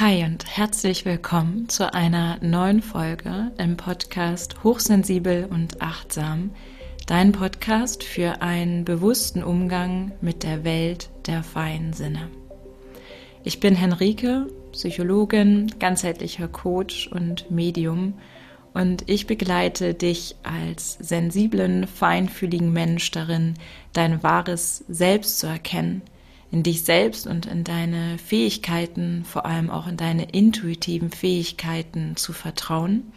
Hi und herzlich willkommen zu einer neuen Folge im Podcast Hochsensibel und Achtsam, dein Podcast für einen bewussten Umgang mit der Welt der feinen Sinne. Ich bin Henrike, Psychologin, ganzheitlicher Coach und Medium und ich begleite dich als sensiblen, feinfühligen Mensch darin, dein wahres Selbst zu erkennen – in dich selbst und in deine Fähigkeiten, vor allem auch in deine intuitiven Fähigkeiten zu vertrauen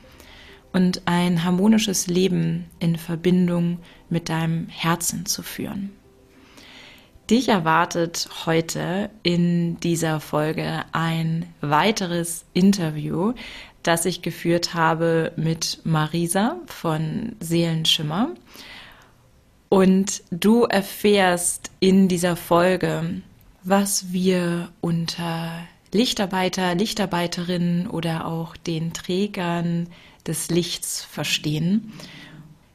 und ein harmonisches Leben in Verbindung mit deinem Herzen zu führen. Dich erwartet heute in dieser Folge ein weiteres Interview, das ich geführt habe mit Marisa von Seelenschimmer. Und du erfährst in dieser Folge, was wir unter Lichtarbeiter, Lichtarbeiterinnen oder auch den Trägern des Lichts verstehen,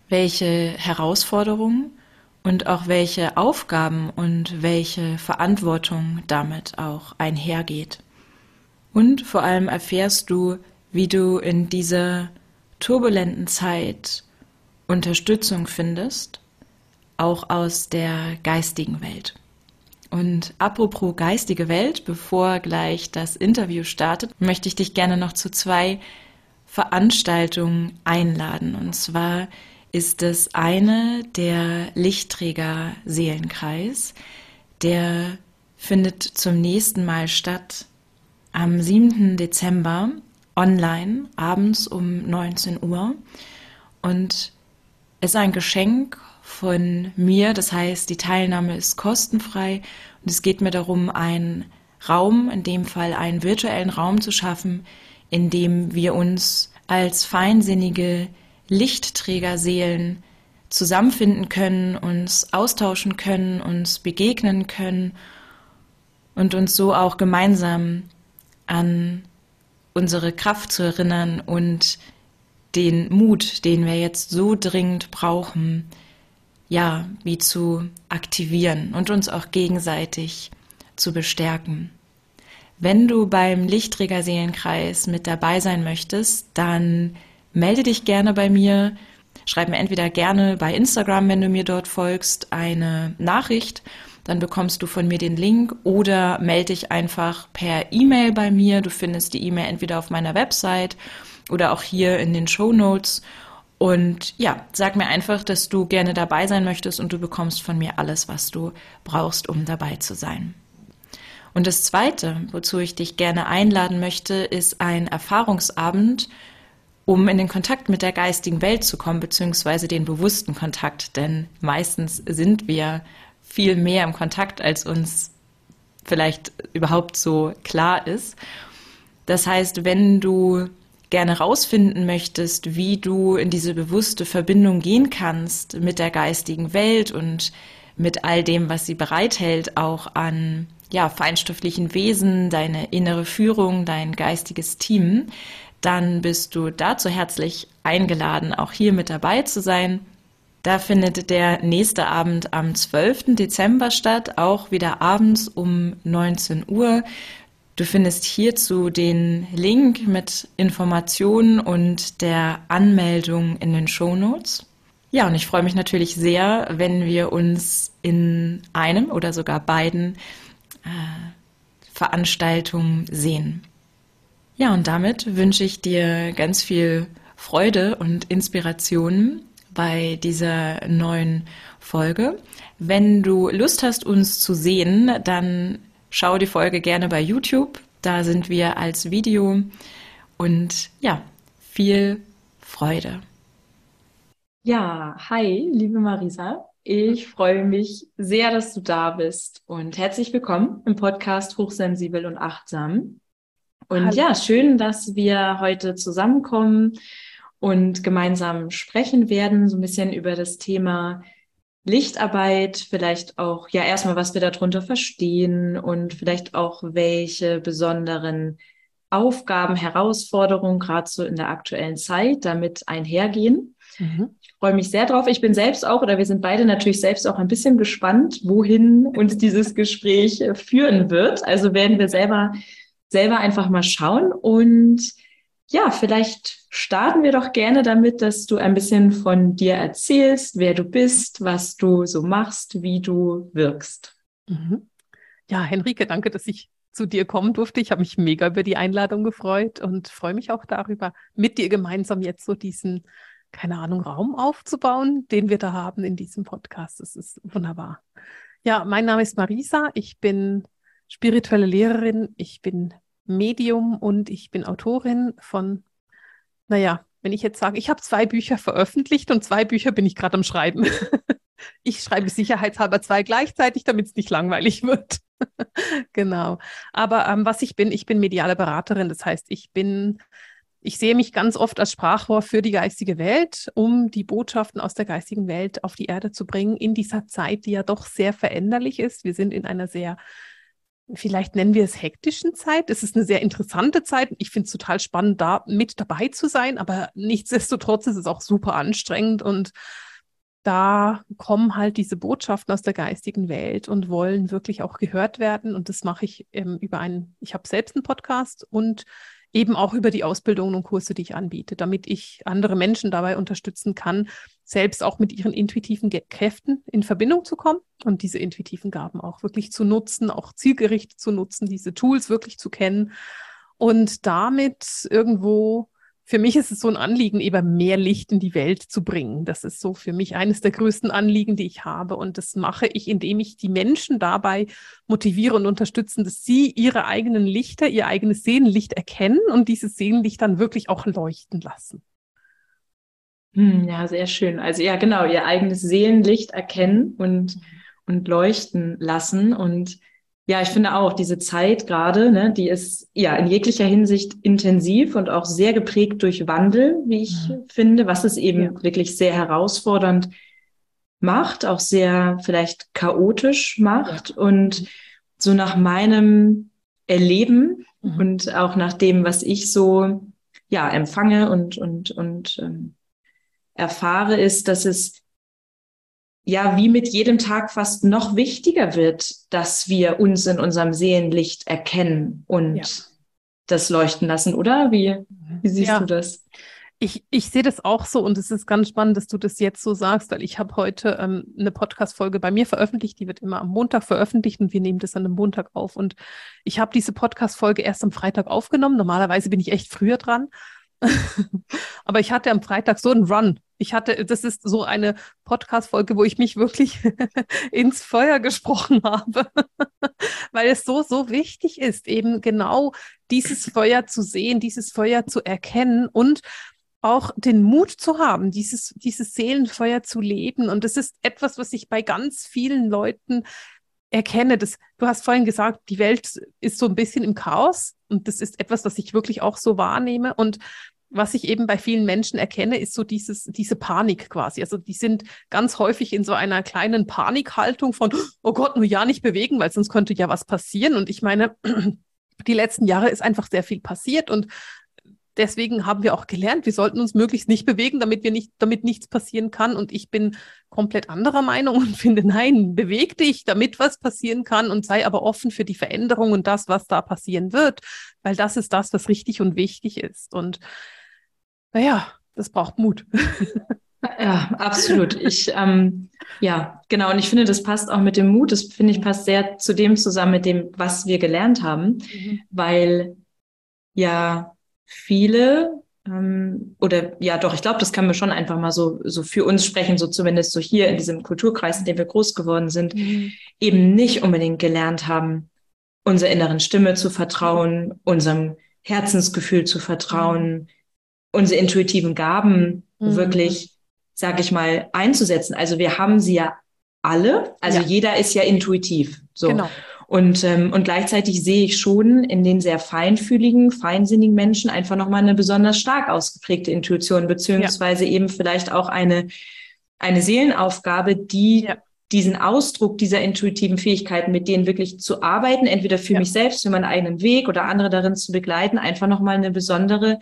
welche Herausforderungen und auch welche Aufgaben und welche Verantwortung damit auch einhergeht. Und vor allem erfährst du, wie du in dieser turbulenten Zeit Unterstützung findest auch aus der geistigen Welt. Und apropos geistige Welt, bevor gleich das Interview startet, möchte ich dich gerne noch zu zwei Veranstaltungen einladen. Und zwar ist es eine der Lichtträger Seelenkreis. Der findet zum nächsten Mal statt am 7. Dezember online, abends um 19 Uhr. Und es ist ein Geschenk von mir. Das heißt, die Teilnahme ist kostenfrei und es geht mir darum, einen Raum, in dem Fall einen virtuellen Raum zu schaffen, in dem wir uns als feinsinnige Lichtträgerseelen zusammenfinden können, uns austauschen können, uns begegnen können und uns so auch gemeinsam an unsere Kraft zu erinnern und den Mut, den wir jetzt so dringend brauchen, ja, wie zu aktivieren und uns auch gegenseitig zu bestärken. Wenn du beim Lichtträger Seelenkreis mit dabei sein möchtest, dann melde dich gerne bei mir. Schreib mir entweder gerne bei Instagram, wenn du mir dort folgst, eine Nachricht. Dann bekommst du von mir den Link oder melde dich einfach per E-Mail bei mir. Du findest die E-Mail entweder auf meiner Website oder auch hier in den Show Notes. Und ja, sag mir einfach, dass du gerne dabei sein möchtest und du bekommst von mir alles, was du brauchst, um dabei zu sein. Und das Zweite, wozu ich dich gerne einladen möchte, ist ein Erfahrungsabend, um in den Kontakt mit der geistigen Welt zu kommen, beziehungsweise den bewussten Kontakt. Denn meistens sind wir viel mehr im Kontakt, als uns vielleicht überhaupt so klar ist. Das heißt, wenn du gerne rausfinden möchtest, wie du in diese bewusste Verbindung gehen kannst mit der geistigen Welt und mit all dem, was sie bereithält, auch an ja, feinstofflichen Wesen, deine innere Führung, dein geistiges Team, dann bist du dazu herzlich eingeladen, auch hier mit dabei zu sein. Da findet der nächste Abend am 12. Dezember statt, auch wieder abends um 19 Uhr. Du findest hierzu den Link mit Informationen und der Anmeldung in den Show Notes. Ja, und ich freue mich natürlich sehr, wenn wir uns in einem oder sogar beiden äh, Veranstaltungen sehen. Ja, und damit wünsche ich dir ganz viel Freude und Inspiration bei dieser neuen Folge. Wenn du Lust hast, uns zu sehen, dann Schau die Folge gerne bei YouTube. Da sind wir als Video. Und ja, viel Freude. Ja, hi, liebe Marisa. Ich freue mich sehr, dass du da bist und herzlich willkommen im Podcast Hochsensibel und Achtsam. Und Hallo. ja, schön, dass wir heute zusammenkommen und gemeinsam sprechen werden, so ein bisschen über das Thema Lichtarbeit, vielleicht auch, ja, erstmal, was wir darunter verstehen und vielleicht auch welche besonderen Aufgaben, Herausforderungen gerade so in der aktuellen Zeit damit einhergehen. Mhm. Ich freue mich sehr drauf. Ich bin selbst auch, oder wir sind beide natürlich selbst auch ein bisschen gespannt, wohin uns dieses Gespräch führen wird. Also werden wir selber selber einfach mal schauen und ja, vielleicht starten wir doch gerne damit, dass du ein bisschen von dir erzählst, wer du bist, was du so machst, wie du wirkst. Mhm. Ja, Henrike, danke, dass ich zu dir kommen durfte. Ich habe mich mega über die Einladung gefreut und freue mich auch darüber, mit dir gemeinsam jetzt so diesen, keine Ahnung, Raum aufzubauen, den wir da haben in diesem Podcast. Das ist wunderbar. Ja, mein Name ist Marisa. Ich bin spirituelle Lehrerin. Ich bin Medium und ich bin Autorin von, naja, wenn ich jetzt sage, ich habe zwei Bücher veröffentlicht und zwei Bücher bin ich gerade am Schreiben. ich schreibe sicherheitshalber zwei gleichzeitig, damit es nicht langweilig wird. genau. Aber ähm, was ich bin, ich bin mediale Beraterin. Das heißt, ich bin, ich sehe mich ganz oft als Sprachrohr für die geistige Welt, um die Botschaften aus der geistigen Welt auf die Erde zu bringen in dieser Zeit, die ja doch sehr veränderlich ist. Wir sind in einer sehr vielleicht nennen wir es hektischen Zeit. Es ist eine sehr interessante Zeit. Ich finde es total spannend, da mit dabei zu sein, aber nichtsdestotrotz ist es auch super anstrengend und da kommen halt diese Botschaften aus der geistigen Welt und wollen wirklich auch gehört werden. Und das mache ich ähm, über einen, ich habe selbst einen Podcast und eben auch über die Ausbildungen und Kurse, die ich anbiete, damit ich andere Menschen dabei unterstützen kann, selbst auch mit ihren intuitiven Kräften in Verbindung zu kommen und diese intuitiven Gaben auch wirklich zu nutzen, auch zielgerichtet zu nutzen, diese Tools wirklich zu kennen und damit irgendwo für mich ist es so ein Anliegen, eben mehr Licht in die Welt zu bringen. Das ist so für mich eines der größten Anliegen, die ich habe. Und das mache ich, indem ich die Menschen dabei motiviere und unterstützen, dass sie ihre eigenen Lichter, ihr eigenes Seelenlicht erkennen und dieses Seelenlicht dann wirklich auch leuchten lassen. Hm, ja, sehr schön. Also ja, genau, ihr eigenes Seelenlicht erkennen und, und leuchten lassen. Und ja, ich finde auch diese Zeit gerade, ne, die ist ja in jeglicher Hinsicht intensiv und auch sehr geprägt durch Wandel, wie ich mhm. finde, was es eben ja. wirklich sehr herausfordernd macht, auch sehr vielleicht chaotisch macht ja. und mhm. so nach meinem Erleben mhm. und auch nach dem, was ich so ja empfange und und und ähm, erfahre, ist, dass es ja wie mit jedem Tag fast noch wichtiger wird, dass wir uns in unserem Seelenlicht erkennen und ja. das leuchten lassen, oder? Wie, wie siehst ja. du das? Ich, ich sehe das auch so und es ist ganz spannend, dass du das jetzt so sagst, weil ich habe heute ähm, eine Podcast-Folge bei mir veröffentlicht, die wird immer am Montag veröffentlicht und wir nehmen das an einem Montag auf. Und ich habe diese Podcast-Folge erst am Freitag aufgenommen. Normalerweise bin ich echt früher dran. Aber ich hatte am Freitag so einen Run. Ich hatte, das ist so eine Podcast-Folge, wo ich mich wirklich ins Feuer gesprochen habe, weil es so, so wichtig ist, eben genau dieses Feuer zu sehen, dieses Feuer zu erkennen und auch den Mut zu haben, dieses, dieses Seelenfeuer zu leben. Und das ist etwas, was ich bei ganz vielen Leuten erkenne. Das, du hast vorhin gesagt, die Welt ist so ein bisschen im Chaos. Und das ist etwas, was ich wirklich auch so wahrnehme. Und was ich eben bei vielen Menschen erkenne, ist so dieses, diese Panik quasi. Also die sind ganz häufig in so einer kleinen Panikhaltung von, oh Gott, nur ja nicht bewegen, weil sonst könnte ja was passieren. Und ich meine, die letzten Jahre ist einfach sehr viel passiert und deswegen haben wir auch gelernt, wir sollten uns möglichst nicht bewegen, damit wir nicht, damit nichts passieren kann. Und ich bin komplett anderer Meinung und finde, nein, beweg dich, damit was passieren kann und sei aber offen für die Veränderung und das, was da passieren wird, weil das ist das, was richtig und wichtig ist. Und naja, das braucht Mut. Ja, absolut. Ich, ähm, ja, genau. Und ich finde, das passt auch mit dem Mut. Das finde ich passt sehr zu dem zusammen, mit dem, was wir gelernt haben, mhm. weil ja viele ähm, oder ja, doch, ich glaube, das kann man schon einfach mal so, so für uns sprechen, so zumindest so hier in diesem Kulturkreis, in dem wir groß geworden sind, mhm. eben nicht unbedingt gelernt haben, unserer inneren Stimme zu vertrauen, unserem Herzensgefühl zu vertrauen, unsere intuitiven Gaben mhm. wirklich, sag ich mal, einzusetzen. Also wir haben sie ja alle, also ja. jeder ist ja intuitiv. So. Genau. Und, ähm, und gleichzeitig sehe ich schon in den sehr feinfühligen, feinsinnigen Menschen einfach nochmal eine besonders stark ausgeprägte Intuition, beziehungsweise ja. eben vielleicht auch eine, eine Seelenaufgabe, die ja. diesen Ausdruck dieser intuitiven Fähigkeiten, mit denen wirklich zu arbeiten, entweder für ja. mich selbst, für meinen eigenen Weg oder andere darin zu begleiten, einfach nochmal eine besondere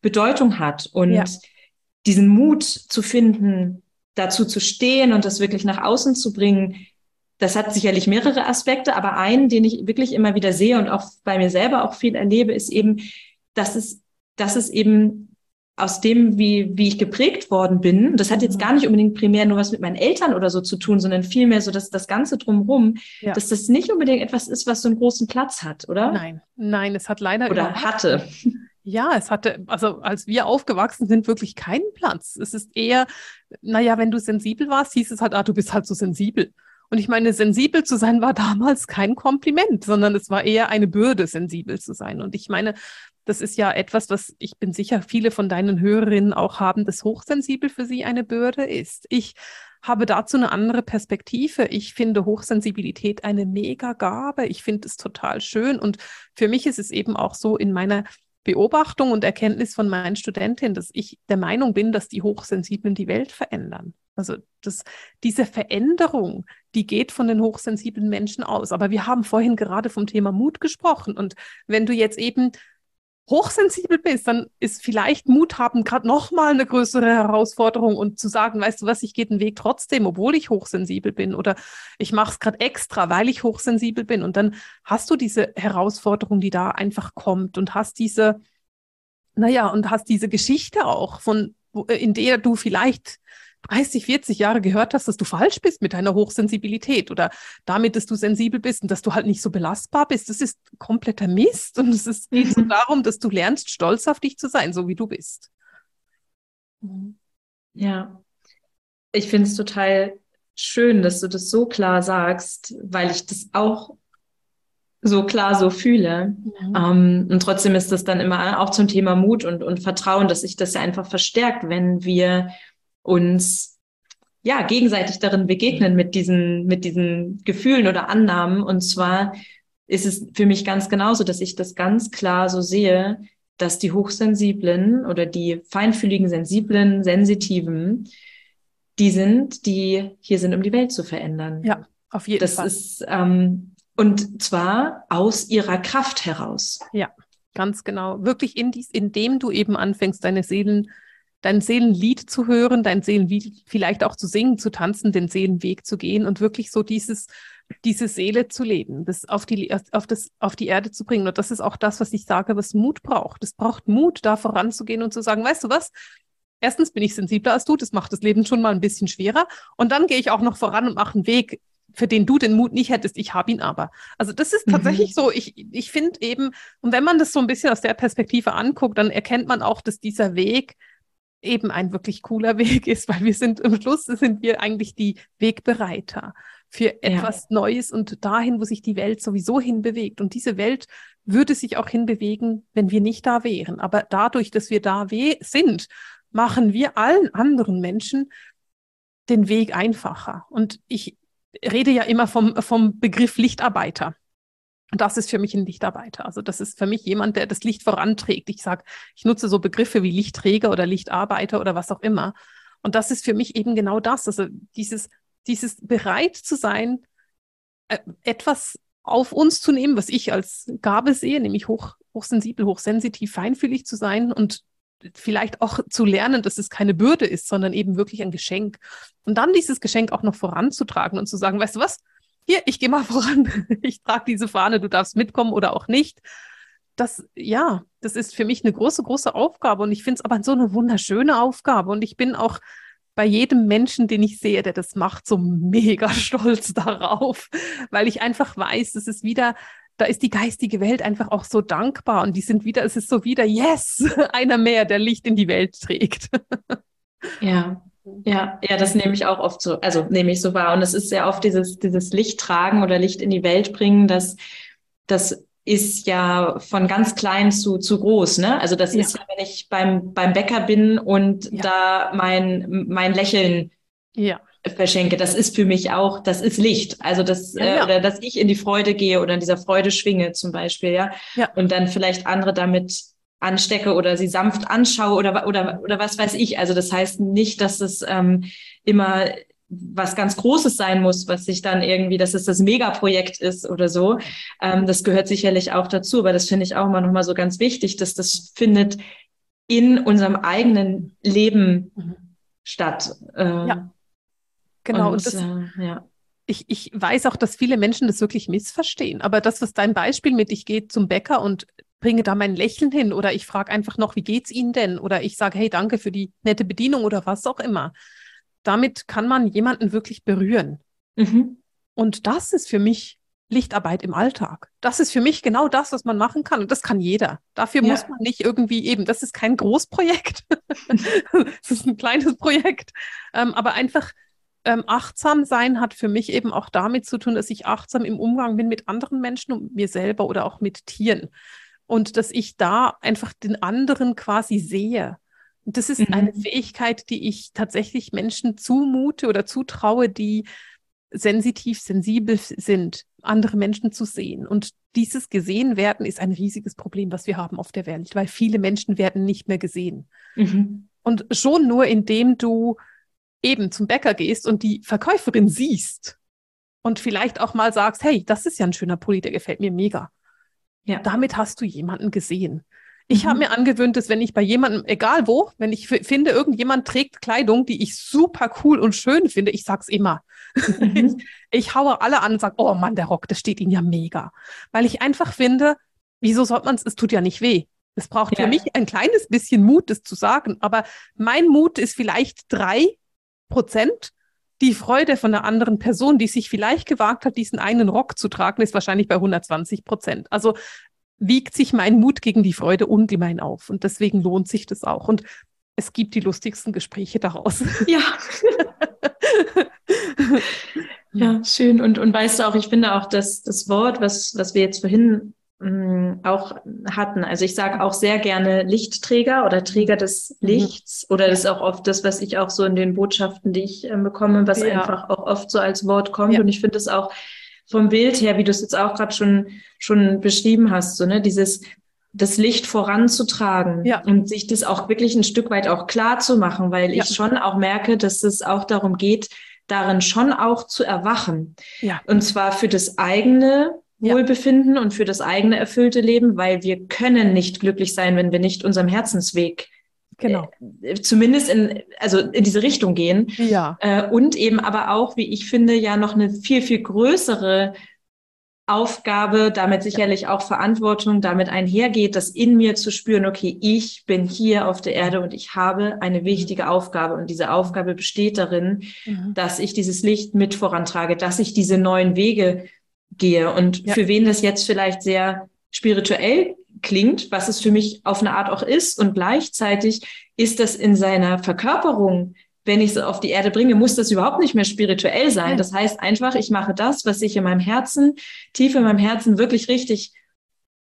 Bedeutung hat. Und diesen Mut zu finden, dazu zu stehen und das wirklich nach außen zu bringen, das hat sicherlich mehrere Aspekte, aber einen, den ich wirklich immer wieder sehe und auch bei mir selber auch viel erlebe, ist eben, dass es, dass es eben aus dem, wie, wie ich geprägt worden bin, das hat jetzt mhm. gar nicht unbedingt primär nur was mit meinen Eltern oder so zu tun, sondern vielmehr so, dass das Ganze drumherum, ja. dass das nicht unbedingt etwas ist, was so einen großen Platz hat, oder? Nein, nein, es hat leider. Oder hatte. Ja, es hatte, also als wir aufgewachsen sind, wirklich keinen Platz. Es ist eher, naja, wenn du sensibel warst, hieß es halt, ah, du bist halt so sensibel. Und ich meine, sensibel zu sein war damals kein Kompliment, sondern es war eher eine Bürde, sensibel zu sein. Und ich meine, das ist ja etwas, was ich bin sicher, viele von deinen Hörerinnen auch haben, dass hochsensibel für sie eine Bürde ist. Ich habe dazu eine andere Perspektive. Ich finde Hochsensibilität eine Mega-Gabe. Ich finde es total schön. Und für mich ist es eben auch so in meiner Beobachtung und Erkenntnis von meinen Studentinnen, dass ich der Meinung bin, dass die Hochsensiblen die Welt verändern. Also das, diese Veränderung, die geht von den hochsensiblen Menschen aus. Aber wir haben vorhin gerade vom Thema Mut gesprochen. Und wenn du jetzt eben hochsensibel bist, dann ist vielleicht Mut haben gerade nochmal eine größere Herausforderung und zu sagen, weißt du was, ich gehe den Weg trotzdem, obwohl ich hochsensibel bin oder ich mache es gerade extra, weil ich hochsensibel bin. Und dann hast du diese Herausforderung, die da einfach kommt und hast diese, naja, und hast diese Geschichte auch von, in der du vielleicht 30, 40 Jahre gehört hast, dass du falsch bist mit deiner Hochsensibilität oder damit, dass du sensibel bist und dass du halt nicht so belastbar bist, das ist kompletter Mist. Und es ist, geht so mhm. darum, dass du lernst, stolz auf dich zu sein, so wie du bist. Ja, ich finde es total schön, dass du das so klar sagst, weil ich das auch so klar so fühle. Mhm. Um, und trotzdem ist das dann immer auch zum Thema Mut und, und Vertrauen, dass sich das ja einfach verstärkt, wenn wir uns ja gegenseitig darin begegnen mit diesen, mit diesen Gefühlen oder Annahmen. Und zwar ist es für mich ganz genauso, dass ich das ganz klar so sehe, dass die Hochsensiblen oder die feinfühligen, sensiblen, sensitiven, die sind, die hier sind, um die Welt zu verändern. Ja, auf jeden das Fall. Das ist, ähm, und zwar aus ihrer Kraft heraus. Ja, ganz genau. Wirklich in dies, indem du eben anfängst, deine Seelen dein Seelenlied zu hören, dein Seelenlied vielleicht auch zu singen, zu tanzen, den Seelenweg zu gehen und wirklich so dieses, diese Seele zu leben, das auf die, auf das, auf die Erde zu bringen. Und das ist auch das, was ich sage, was Mut braucht. Es braucht Mut, da voranzugehen und zu sagen, weißt du was? Erstens bin ich sensibler als du, das macht das Leben schon mal ein bisschen schwerer. Und dann gehe ich auch noch voran und mache einen Weg, für den du den Mut nicht hättest, ich habe ihn aber. Also das ist tatsächlich mhm. so, ich, ich finde eben, und wenn man das so ein bisschen aus der Perspektive anguckt, dann erkennt man auch, dass dieser Weg eben ein wirklich cooler Weg ist, weil wir sind im Schluss sind wir eigentlich die Wegbereiter für etwas ja. Neues und dahin, wo sich die Welt sowieso hinbewegt. Und diese Welt würde sich auch hinbewegen, wenn wir nicht da wären. Aber dadurch, dass wir da sind, machen wir allen anderen Menschen den Weg einfacher. Und ich rede ja immer vom, vom Begriff Lichtarbeiter. Und das ist für mich ein Lichtarbeiter. Also das ist für mich jemand, der das Licht voranträgt. Ich sage, ich nutze so Begriffe wie Lichtträger oder Lichtarbeiter oder was auch immer. Und das ist für mich eben genau das. Also dieses, dieses bereit zu sein, äh, etwas auf uns zu nehmen, was ich als Gabe sehe, nämlich hoch, hochsensibel, hochsensitiv, feinfühlig zu sein und vielleicht auch zu lernen, dass es keine Bürde ist, sondern eben wirklich ein Geschenk. Und dann dieses Geschenk auch noch voranzutragen und zu sagen, weißt du was, hier, ich gehe mal voran, ich trage diese Fahne, du darfst mitkommen oder auch nicht. Das, ja, das ist für mich eine große, große Aufgabe und ich finde es aber so eine wunderschöne Aufgabe und ich bin auch bei jedem Menschen, den ich sehe, der das macht, so mega stolz darauf, weil ich einfach weiß, es ist wieder, da ist die geistige Welt einfach auch so dankbar und die sind wieder, es ist so wieder, yes, einer mehr, der Licht in die Welt trägt. Ja, ja, ja, das nehme ich auch oft so, also nehme ich so wahr. Und es ist sehr oft dieses, dieses Licht tragen oder Licht in die Welt bringen, das, das ist ja von ganz klein zu, zu groß, ne? Also das ja. ist ja, wenn ich beim, beim Bäcker bin und ja. da mein, mein Lächeln ja. verschenke, das ist für mich auch, das ist Licht. Also das, äh, oder dass ich in die Freude gehe oder in dieser Freude schwinge zum Beispiel, ja. ja. Und dann vielleicht andere damit anstecke oder sie sanft anschaue oder, oder, oder was weiß ich. Also das heißt nicht, dass es ähm, immer was ganz Großes sein muss, was sich dann irgendwie, dass es das Megaprojekt ist oder so. Ähm, das gehört sicherlich auch dazu, aber das finde ich auch immer nochmal so ganz wichtig, dass das findet in unserem eigenen Leben mhm. statt. Äh, ja, genau. Und, und das, äh, ja. ich, ich weiß auch, dass viele Menschen das wirklich missverstehen. Aber das, was dein Beispiel mit, ich gehe zum Bäcker und bringe da mein Lächeln hin oder ich frage einfach noch, wie geht's Ihnen denn? Oder ich sage, hey, danke für die nette Bedienung oder was auch immer. Damit kann man jemanden wirklich berühren. Mhm. Und das ist für mich Lichtarbeit im Alltag. Das ist für mich genau das, was man machen kann. Und das kann jeder. Dafür ja. muss man nicht irgendwie eben, das ist kein Großprojekt. das ist ein kleines Projekt. Ähm, aber einfach ähm, achtsam sein hat für mich eben auch damit zu tun, dass ich achtsam im Umgang bin mit anderen Menschen und mir selber oder auch mit Tieren. Und dass ich da einfach den anderen quasi sehe. Und das ist mhm. eine Fähigkeit, die ich tatsächlich Menschen zumute oder zutraue, die sensitiv, sensibel sind, andere Menschen zu sehen. Und dieses gesehen werden ist ein riesiges Problem, was wir haben auf der Welt, weil viele Menschen werden nicht mehr gesehen. Mhm. Und schon nur indem du eben zum Bäcker gehst und die Verkäuferin siehst und vielleicht auch mal sagst, hey, das ist ja ein schöner Pulli, der gefällt mir mega. Ja. Damit hast du jemanden gesehen. Ich mhm. habe mir angewöhnt, dass wenn ich bei jemandem, egal wo, wenn ich finde, irgendjemand trägt Kleidung, die ich super cool und schön finde, ich sag's immer. Mhm. ich, ich haue alle an und sage, oh Mann, der Rock, das steht Ihnen ja mega. Weil ich einfach finde, wieso sollte man es, es tut ja nicht weh. Es braucht ja. für mich ein kleines bisschen Mut, das zu sagen. Aber mein Mut ist vielleicht drei Prozent. Die Freude von einer anderen Person, die sich vielleicht gewagt hat, diesen einen Rock zu tragen, ist wahrscheinlich bei 120 Prozent. Also wiegt sich mein Mut gegen die Freude ungemein auf. Und deswegen lohnt sich das auch. Und es gibt die lustigsten Gespräche daraus. Ja. ja, schön. Und, und weißt du auch, ich finde auch, dass das Wort, was, was wir jetzt vorhin auch hatten, also ich sage auch sehr gerne Lichtträger oder Träger des mhm. Lichts mhm. oder das ist auch oft das, was ich auch so in den Botschaften, die ich äh, bekomme, was ja. einfach auch oft so als Wort kommt. Ja. Und ich finde es auch vom Bild her, wie du es jetzt auch gerade schon, schon beschrieben hast, so, ne, dieses, das Licht voranzutragen ja. und sich das auch wirklich ein Stück weit auch klar zu machen, weil ich schon auch merke, dass es auch darum geht, darin schon auch zu erwachen. Ja. Und zwar für das eigene Wohlbefinden und für das eigene erfüllte Leben, weil wir können nicht glücklich sein, wenn wir nicht unserem Herzensweg genau. Äh, zumindest in, also in diese Richtung gehen. Ja. Äh, und eben aber auch, wie ich finde, ja noch eine viel, viel größere Aufgabe, damit sicherlich ja. auch Verantwortung damit einhergeht, das in mir zu spüren, okay, ich bin hier auf der Erde und ich habe eine mhm. wichtige Aufgabe und diese Aufgabe besteht darin, mhm. dass ich dieses Licht mit vorantrage, dass ich diese neuen Wege gehe und ja. für wen das jetzt vielleicht sehr spirituell klingt, was es für mich auf eine Art auch ist. Und gleichzeitig ist das in seiner Verkörperung, wenn ich es auf die Erde bringe, muss das überhaupt nicht mehr spirituell sein. Das heißt einfach, ich mache das, was sich in meinem Herzen, tief in meinem Herzen wirklich richtig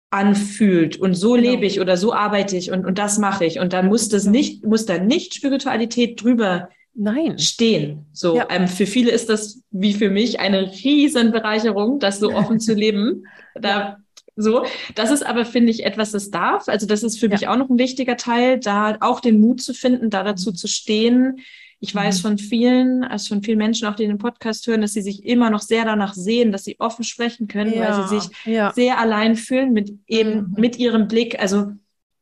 anfühlt und so genau. lebe ich oder so arbeite ich und, und das mache ich und dann muss das nicht muss da nicht Spiritualität drüber Nein. stehen so ja. ähm, für viele ist das wie für mich eine riesen Bereicherung das so offen zu leben da. So, das ist aber, finde ich, etwas, das darf. Also das ist für ja. mich auch noch ein wichtiger Teil, da auch den Mut zu finden, da dazu zu stehen. Ich weiß mhm. von vielen, also von vielen Menschen, auch die den Podcast hören, dass sie sich immer noch sehr danach sehen, dass sie offen sprechen können, ja. weil sie sich ja. sehr allein fühlen mit eben, mhm. mit ihrem Blick. Also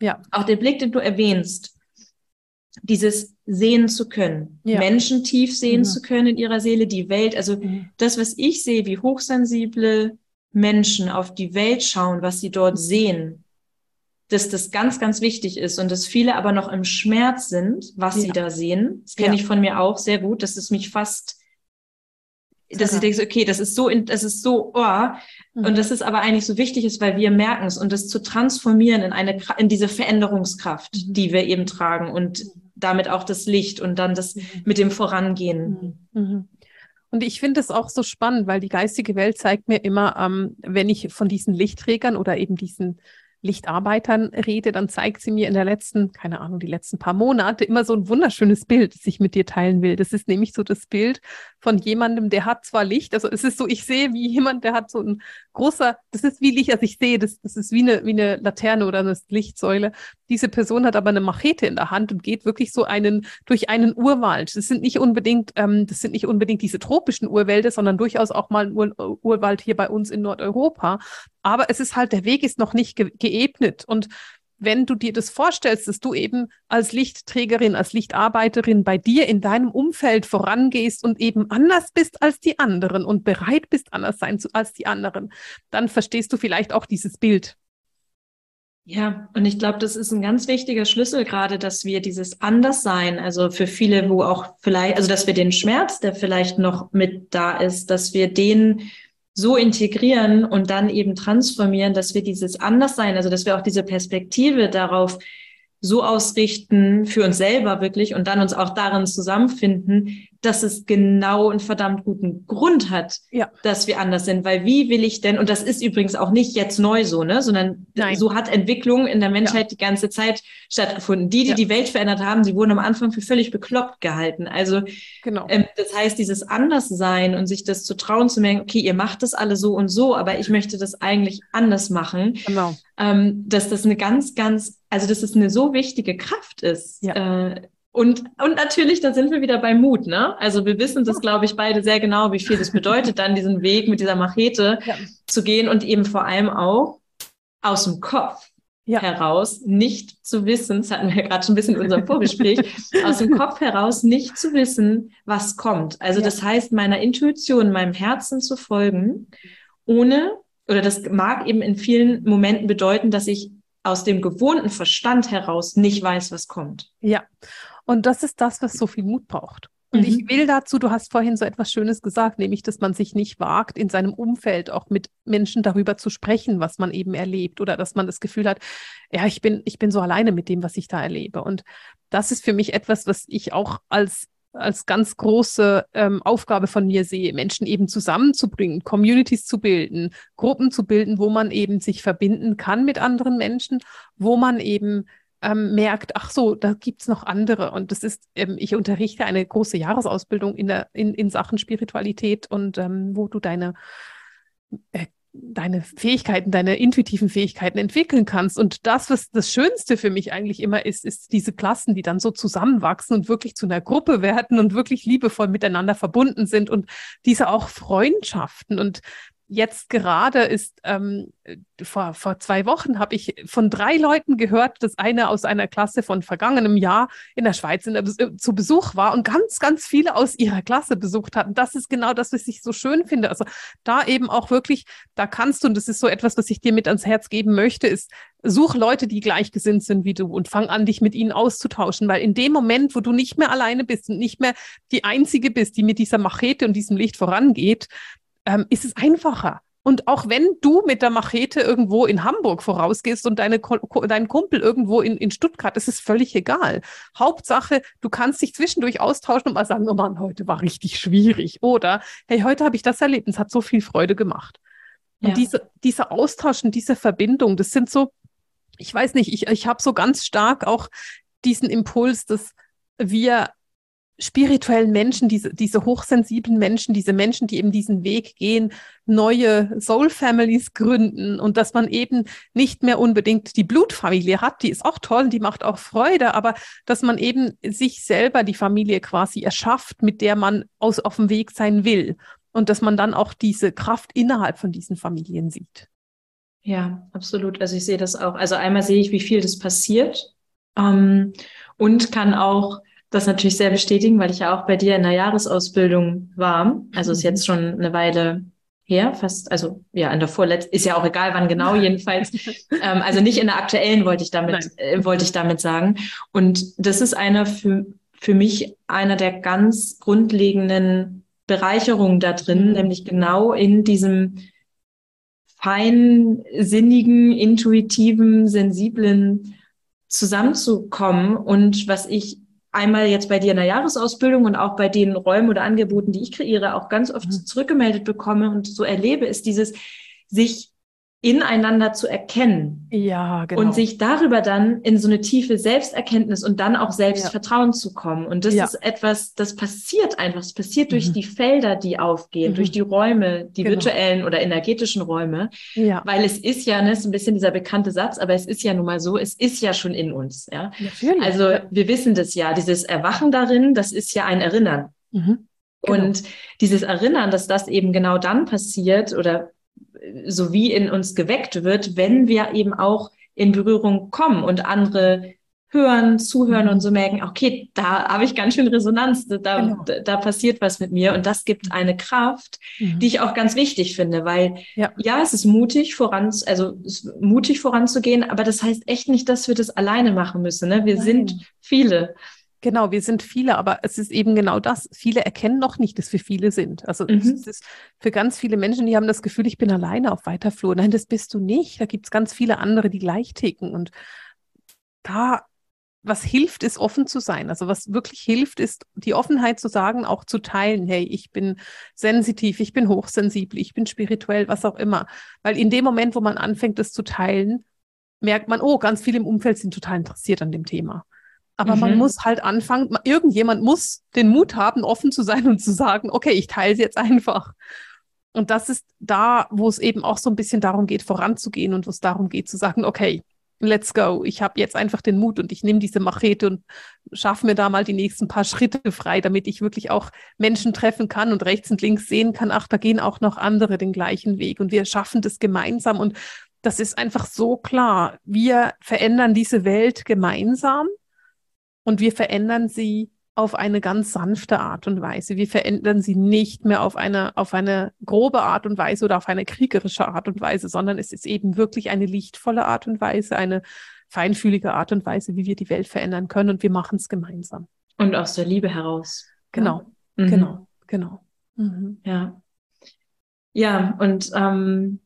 ja. auch der Blick, den du erwähnst, dieses sehen zu können, ja. Menschen tief sehen mhm. zu können in ihrer Seele, die Welt, also mhm. das, was ich sehe, wie hochsensible Menschen auf die Welt schauen, was sie dort sehen, dass das ganz, ganz wichtig ist und dass viele aber noch im Schmerz sind, was ja. sie da sehen. Das kenne ja. ich von mir auch sehr gut, dass es mich fast, dass ich denke, okay, das ist so, das ist so, oh, mhm. und das ist aber eigentlich so wichtig ist, weil wir merken es und das zu transformieren in eine, in diese Veränderungskraft, mhm. die wir eben tragen und mhm. Damit auch das Licht und dann das mhm. mit dem Vorangehen. Mhm. mhm. Und ich finde es auch so spannend, weil die geistige Welt zeigt mir immer, ähm, wenn ich von diesen Lichtträgern oder eben diesen Lichtarbeitern rede, dann zeigt sie mir in der letzten, keine Ahnung, die letzten paar Monate immer so ein wunderschönes Bild, das ich mit dir teilen will. Das ist nämlich so das Bild von jemandem, der hat zwar Licht, also es ist so, ich sehe wie jemand, der hat so ein großer, das ist wie Licht, also ich sehe, das, das ist wie eine, wie eine Laterne oder eine Lichtsäule. Diese Person hat aber eine Machete in der Hand und geht wirklich so einen, durch einen Urwald. Das sind nicht unbedingt, ähm, das sind nicht unbedingt diese tropischen Urwälder, sondern durchaus auch mal ein Ur Urwald hier bei uns in Nordeuropa. Aber es ist halt, der Weg ist noch nicht ge geebnet und wenn du dir das vorstellst, dass du eben als Lichtträgerin, als Lichtarbeiterin bei dir in deinem Umfeld vorangehst und eben anders bist als die anderen und bereit bist, anders sein zu, als die anderen, dann verstehst du vielleicht auch dieses Bild. Ja, und ich glaube, das ist ein ganz wichtiger Schlüssel gerade, dass wir dieses Anderssein, also für viele, wo auch vielleicht, also dass wir den Schmerz, der vielleicht noch mit da ist, dass wir den so integrieren und dann eben transformieren, dass wir dieses Anderssein, also dass wir auch diese Perspektive darauf so ausrichten für uns selber wirklich und dann uns auch darin zusammenfinden, dass es genau einen verdammt guten Grund hat, ja. dass wir anders sind. Weil wie will ich denn, und das ist übrigens auch nicht jetzt neu so, ne, sondern Nein. so hat Entwicklung in der Menschheit ja. die ganze Zeit stattgefunden. Die, die ja. die Welt verändert haben, sie wurden am Anfang für völlig bekloppt gehalten. Also, genau. ähm, das heißt, dieses Anderssein und sich das zu trauen, zu merken, okay, ihr macht das alle so und so, aber ich möchte das eigentlich anders machen. Genau. Ähm, dass das eine ganz, ganz, also dass es das eine so wichtige Kraft ist. Ja. Äh, und, und natürlich, da sind wir wieder bei Mut, ne? Also wir wissen das, glaube ich, beide sehr genau, wie viel das bedeutet, dann diesen Weg mit dieser Machete ja. zu gehen und eben vor allem auch aus dem Kopf ja. heraus nicht zu wissen, das hatten wir ja gerade schon ein bisschen in unserem Vorgespräch, aus dem Kopf heraus nicht zu wissen, was kommt. Also ja. das heißt, meiner Intuition, meinem Herzen zu folgen, ohne, oder das mag eben in vielen Momenten bedeuten, dass ich aus dem gewohnten Verstand heraus nicht weiß, was kommt. Ja. Und das ist das, was so viel Mut braucht. Und mhm. ich will dazu, du hast vorhin so etwas Schönes gesagt, nämlich, dass man sich nicht wagt, in seinem Umfeld auch mit Menschen darüber zu sprechen, was man eben erlebt oder dass man das Gefühl hat, ja, ich bin, ich bin so alleine mit dem, was ich da erlebe. Und das ist für mich etwas, was ich auch als als ganz große ähm, Aufgabe von mir sehe, Menschen eben zusammenzubringen, Communities zu bilden, Gruppen zu bilden, wo man eben sich verbinden kann mit anderen Menschen, wo man eben ähm, merkt, ach so, da gibt es noch andere. Und das ist, ähm, ich unterrichte eine große Jahresausbildung in, der, in, in Sachen Spiritualität und ähm, wo du deine, äh, deine Fähigkeiten, deine intuitiven Fähigkeiten entwickeln kannst. Und das, was das Schönste für mich eigentlich immer ist, ist diese Klassen, die dann so zusammenwachsen und wirklich zu einer Gruppe werden und wirklich liebevoll miteinander verbunden sind und diese auch Freundschaften. Und jetzt gerade ist, ähm, vor, vor zwei Wochen habe ich von drei Leuten gehört, dass eine aus einer Klasse von vergangenem Jahr in der Schweiz in der, äh, zu Besuch war und ganz, ganz viele aus ihrer Klasse besucht hatten. Das ist genau das, was ich so schön finde. Also da eben auch wirklich, da kannst du, und das ist so etwas, was ich dir mit ans Herz geben möchte, ist, such Leute, die gleichgesinnt sind wie du und fang an, dich mit ihnen auszutauschen, weil in dem Moment, wo du nicht mehr alleine bist und nicht mehr die Einzige bist, die mit dieser Machete und diesem Licht vorangeht, ähm, ist es einfacher. Und auch wenn du mit der Machete irgendwo in Hamburg vorausgehst und deine, dein Kumpel irgendwo in, in Stuttgart, ist es völlig egal. Hauptsache, du kannst dich zwischendurch austauschen und mal sagen, oh Mann, heute war richtig schwierig. Oder, hey, heute habe ich das erlebt und es hat so viel Freude gemacht. Und ja. diese, dieser Austausch und diese Verbindung, das sind so, ich weiß nicht, ich, ich habe so ganz stark auch diesen Impuls, dass wir spirituellen Menschen, diese, diese hochsensiblen Menschen, diese Menschen, die eben diesen Weg gehen, neue Soul Families gründen und dass man eben nicht mehr unbedingt die Blutfamilie hat, die ist auch toll, die macht auch Freude, aber dass man eben sich selber die Familie quasi erschafft, mit der man aus, auf dem Weg sein will und dass man dann auch diese Kraft innerhalb von diesen Familien sieht. Ja, absolut. Also ich sehe das auch. Also einmal sehe ich, wie viel das passiert ähm, und kann auch das natürlich sehr bestätigen, weil ich ja auch bei dir in der Jahresausbildung war. Also ist jetzt schon eine Weile her, fast, also ja, in der vorletzten, ist ja auch egal, wann genau jedenfalls. ähm, also nicht in der aktuellen wollte ich damit, äh, wollte ich damit sagen. Und das ist einer für, für mich einer der ganz grundlegenden Bereicherungen da drin, mhm. nämlich genau in diesem feinsinnigen, intuitiven, sensiblen zusammenzukommen und was ich einmal jetzt bei dir in der Jahresausbildung und auch bei den Räumen oder Angeboten, die ich kreiere, auch ganz oft mhm. zurückgemeldet bekomme und so erlebe, ist dieses sich ineinander zu erkennen. Ja, genau. Und sich darüber dann in so eine tiefe Selbsterkenntnis und dann auch Selbstvertrauen ja. zu kommen. Und das ja. ist etwas, das passiert einfach. Es passiert mhm. durch die Felder, die aufgehen, mhm. durch die Räume, die genau. virtuellen oder energetischen Räume. Ja. Weil es ist ja, ne, ist ein bisschen dieser bekannte Satz, aber es ist ja nun mal so, es ist ja schon in uns. Ja? Natürlich. Also wir wissen das ja, dieses Erwachen darin, das ist ja ein Erinnern. Mhm. Genau. Und dieses Erinnern, dass das eben genau dann passiert oder so wie in uns geweckt wird, wenn wir eben auch in Berührung kommen und andere hören, zuhören mhm. und so merken, okay, da habe ich ganz schön Resonanz, da, genau. da, da, passiert was mit mir und das gibt eine Kraft, mhm. die ich auch ganz wichtig finde, weil ja. ja, es ist mutig voran, also mutig voranzugehen, aber das heißt echt nicht, dass wir das alleine machen müssen. Ne? Wir Nein. sind viele. Genau, wir sind viele, aber es ist eben genau das. Viele erkennen noch nicht, dass wir viele sind. Also mhm. es ist für ganz viele Menschen, die haben das Gefühl, ich bin alleine auf weiter Flur. Nein, das bist du nicht. Da gibt es ganz viele andere, die gleich ticken. Und da was hilft, ist offen zu sein. Also was wirklich hilft, ist die Offenheit zu sagen, auch zu teilen, hey, ich bin sensitiv, ich bin hochsensibel, ich bin spirituell, was auch immer. Weil in dem Moment, wo man anfängt, das zu teilen, merkt man, oh, ganz viele im Umfeld sind total interessiert an dem Thema. Aber mhm. man muss halt anfangen, irgendjemand muss den Mut haben, offen zu sein und zu sagen, okay, ich teile es jetzt einfach. Und das ist da, wo es eben auch so ein bisschen darum geht, voranzugehen und wo es darum geht, zu sagen, okay, let's go. Ich habe jetzt einfach den Mut und ich nehme diese Machete und schaffe mir da mal die nächsten paar Schritte frei, damit ich wirklich auch Menschen treffen kann und rechts und links sehen kann, ach, da gehen auch noch andere den gleichen Weg und wir schaffen das gemeinsam und das ist einfach so klar. Wir verändern diese Welt gemeinsam und wir verändern sie auf eine ganz sanfte Art und Weise. Wir verändern sie nicht mehr auf eine, auf eine grobe Art und Weise oder auf eine kriegerische Art und Weise, sondern es ist eben wirklich eine lichtvolle Art und Weise, eine feinfühlige Art und Weise, wie wir die Welt verändern können und wir machen es gemeinsam. Und aus der Liebe heraus. Genau, ja. mhm. genau, genau. Mhm. Ja. Ja, und ähm,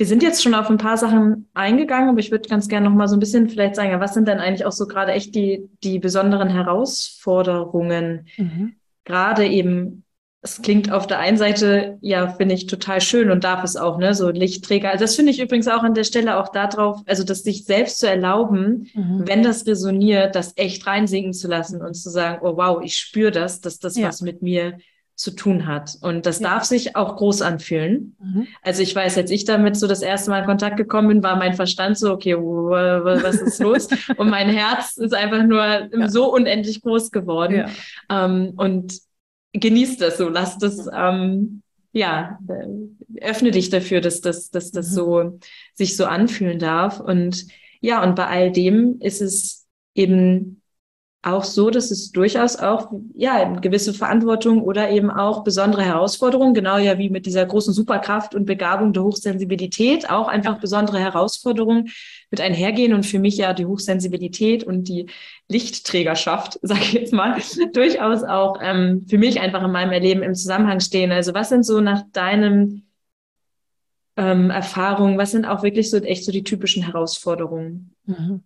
wir sind jetzt schon auf ein paar Sachen eingegangen, aber ich würde ganz gerne noch mal so ein bisschen vielleicht sagen, ja, was sind denn eigentlich auch so gerade echt die, die besonderen Herausforderungen? Mhm. Gerade eben, es klingt auf der einen Seite, ja, finde ich total schön und darf es auch, ne, so Lichtträger. Also das finde ich übrigens auch an der Stelle auch darauf, also das sich selbst zu erlauben, mhm. wenn das resoniert, das echt reinsinken zu lassen und zu sagen, oh wow, ich spüre das, dass das ja. was mit mir zu tun hat. Und das ja. darf sich auch groß anfühlen. Mhm. Also ich weiß, als ich damit so das erste Mal in Kontakt gekommen bin, war mein Verstand so, okay, was ist los? und mein Herz ist einfach nur ja. so unendlich groß geworden. Ja. Ähm, und genießt das so, lass das, ähm, ja, öffne dich dafür, dass das, dass das mhm. so sich so anfühlen darf. Und ja, und bei all dem ist es eben auch so, dass es durchaus auch ja eine gewisse Verantwortung oder eben auch besondere Herausforderungen, genau ja wie mit dieser großen Superkraft und Begabung der Hochsensibilität, auch einfach besondere Herausforderungen mit einhergehen und für mich ja die Hochsensibilität und die Lichtträgerschaft, sage ich jetzt mal, durchaus auch ähm, für mich einfach in meinem Erleben im Zusammenhang stehen. Also was sind so nach deinem ähm, Erfahrungen, was sind auch wirklich so echt so die typischen Herausforderungen? Mhm.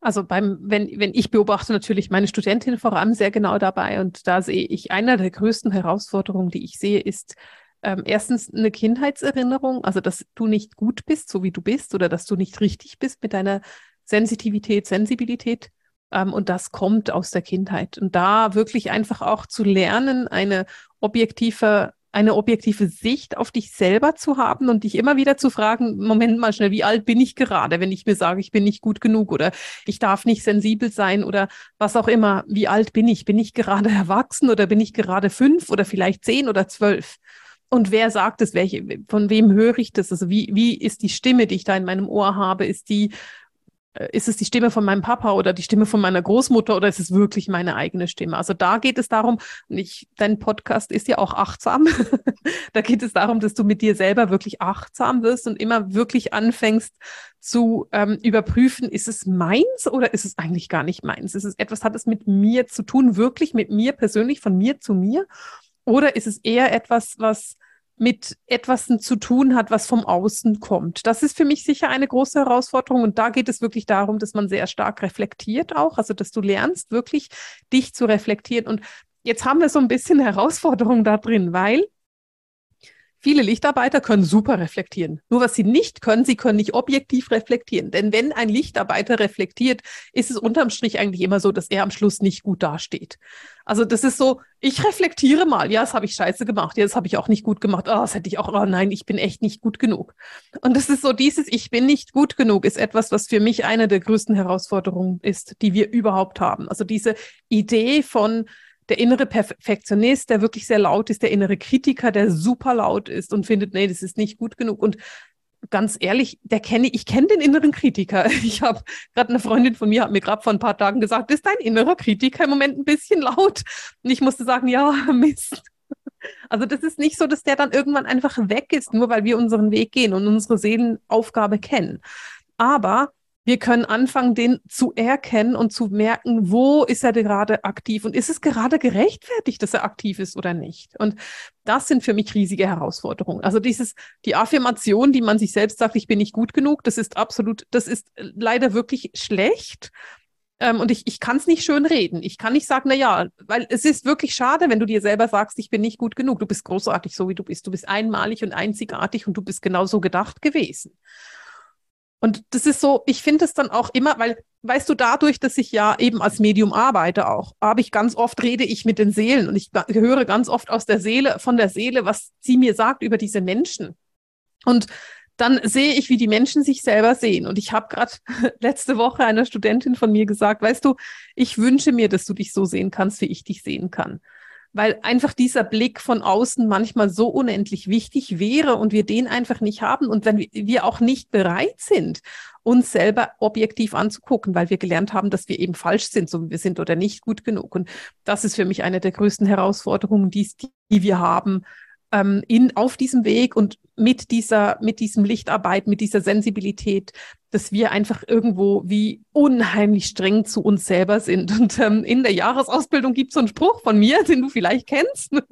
Also beim, wenn, wenn ich beobachte natürlich meine Studentin vor allem sehr genau dabei und da sehe ich einer der größten Herausforderungen, die ich sehe, ist ähm, erstens eine Kindheitserinnerung, also dass du nicht gut bist, so wie du bist, oder dass du nicht richtig bist mit deiner Sensitivität, Sensibilität. Ähm, und das kommt aus der Kindheit. Und da wirklich einfach auch zu lernen, eine objektive eine objektive Sicht auf dich selber zu haben und dich immer wieder zu fragen, Moment mal schnell, wie alt bin ich gerade, wenn ich mir sage, ich bin nicht gut genug oder ich darf nicht sensibel sein oder was auch immer. Wie alt bin ich? Bin ich gerade erwachsen oder bin ich gerade fünf oder vielleicht zehn oder zwölf? Und wer sagt es? Welche, von wem höre ich das? Also wie, wie ist die Stimme, die ich da in meinem Ohr habe? Ist die ist es die Stimme von meinem Papa oder die Stimme von meiner Großmutter oder ist es wirklich meine eigene Stimme? Also da geht es darum, und ich, dein Podcast ist ja auch achtsam. da geht es darum, dass du mit dir selber wirklich achtsam wirst und immer wirklich anfängst zu ähm, überprüfen, ist es meins oder ist es eigentlich gar nicht meins? Ist es etwas, hat es mit mir zu tun, wirklich mit mir persönlich, von mir zu mir? Oder ist es eher etwas, was mit etwas zu tun hat, was vom Außen kommt. Das ist für mich sicher eine große Herausforderung. Und da geht es wirklich darum, dass man sehr stark reflektiert auch, also dass du lernst wirklich dich zu reflektieren. Und jetzt haben wir so ein bisschen Herausforderung da drin, weil Viele Lichtarbeiter können super reflektieren. Nur was sie nicht können, sie können nicht objektiv reflektieren. Denn wenn ein Lichtarbeiter reflektiert, ist es unterm Strich eigentlich immer so, dass er am Schluss nicht gut dasteht. Also das ist so, ich reflektiere mal, ja, das habe ich scheiße gemacht, ja, das habe ich auch nicht gut gemacht, oh, das hätte ich auch, oh nein, ich bin echt nicht gut genug. Und das ist so dieses, ich bin nicht gut genug, ist etwas, was für mich eine der größten Herausforderungen ist, die wir überhaupt haben. Also diese Idee von, der innere Perfektionist, der wirklich sehr laut ist, der innere Kritiker, der super laut ist und findet, nee, das ist nicht gut genug. Und ganz ehrlich, der kenne ich kenne den inneren Kritiker. Ich habe gerade eine Freundin von mir hat mir gerade vor ein paar Tagen gesagt, ist dein innerer Kritiker im Moment ein bisschen laut? Und ich musste sagen, ja, Mist. Also das ist nicht so, dass der dann irgendwann einfach weg ist, nur weil wir unseren Weg gehen und unsere Seelenaufgabe kennen. Aber wir können anfangen, den zu erkennen und zu merken, wo ist er gerade aktiv und ist es gerade gerechtfertigt, dass er aktiv ist oder nicht. Und das sind für mich riesige Herausforderungen. Also dieses, die Affirmation, die man sich selbst sagt, ich bin nicht gut genug, das ist absolut, das ist leider wirklich schlecht. Ähm, und ich, ich kann es nicht schön reden. Ich kann nicht sagen, na ja, weil es ist wirklich schade, wenn du dir selber sagst, ich bin nicht gut genug. Du bist großartig, so wie du bist. Du bist einmalig und einzigartig und du bist genauso gedacht gewesen. Und das ist so, ich finde es dann auch immer, weil, weißt du, dadurch, dass ich ja eben als Medium arbeite auch, habe ich ganz oft, rede ich mit den Seelen und ich höre ganz oft aus der Seele, von der Seele, was sie mir sagt über diese Menschen. Und dann sehe ich, wie die Menschen sich selber sehen. Und ich habe gerade letzte Woche einer Studentin von mir gesagt, weißt du, ich wünsche mir, dass du dich so sehen kannst, wie ich dich sehen kann weil einfach dieser Blick von außen manchmal so unendlich wichtig wäre und wir den einfach nicht haben und wenn wir auch nicht bereit sind, uns selber objektiv anzugucken, weil wir gelernt haben, dass wir eben falsch sind, so wie wir sind oder nicht gut genug. Und das ist für mich eine der größten Herausforderungen, die, die wir haben, ähm, in, auf diesem Weg und mit dieser, mit diesem Lichtarbeit, mit dieser Sensibilität, dass wir einfach irgendwo wie unheimlich streng zu uns selber sind. Und ähm, in der Jahresausbildung gibt es so einen Spruch von mir, den du vielleicht kennst.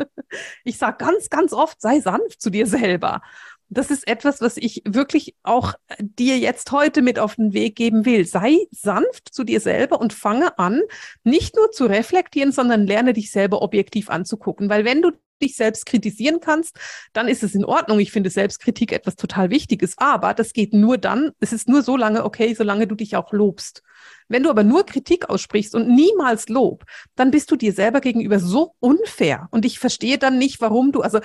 Ich sage ganz, ganz oft, sei sanft zu dir selber. Das ist etwas, was ich wirklich auch dir jetzt heute mit auf den Weg geben will. Sei sanft zu dir selber und fange an, nicht nur zu reflektieren, sondern lerne dich selber objektiv anzugucken. Weil wenn du dich selbst kritisieren kannst, dann ist es in Ordnung. Ich finde Selbstkritik etwas total Wichtiges. Aber das geht nur dann, es ist nur so lange okay, solange du dich auch lobst. Wenn du aber nur Kritik aussprichst und niemals Lob, dann bist du dir selber gegenüber so unfair. Und ich verstehe dann nicht, warum du, also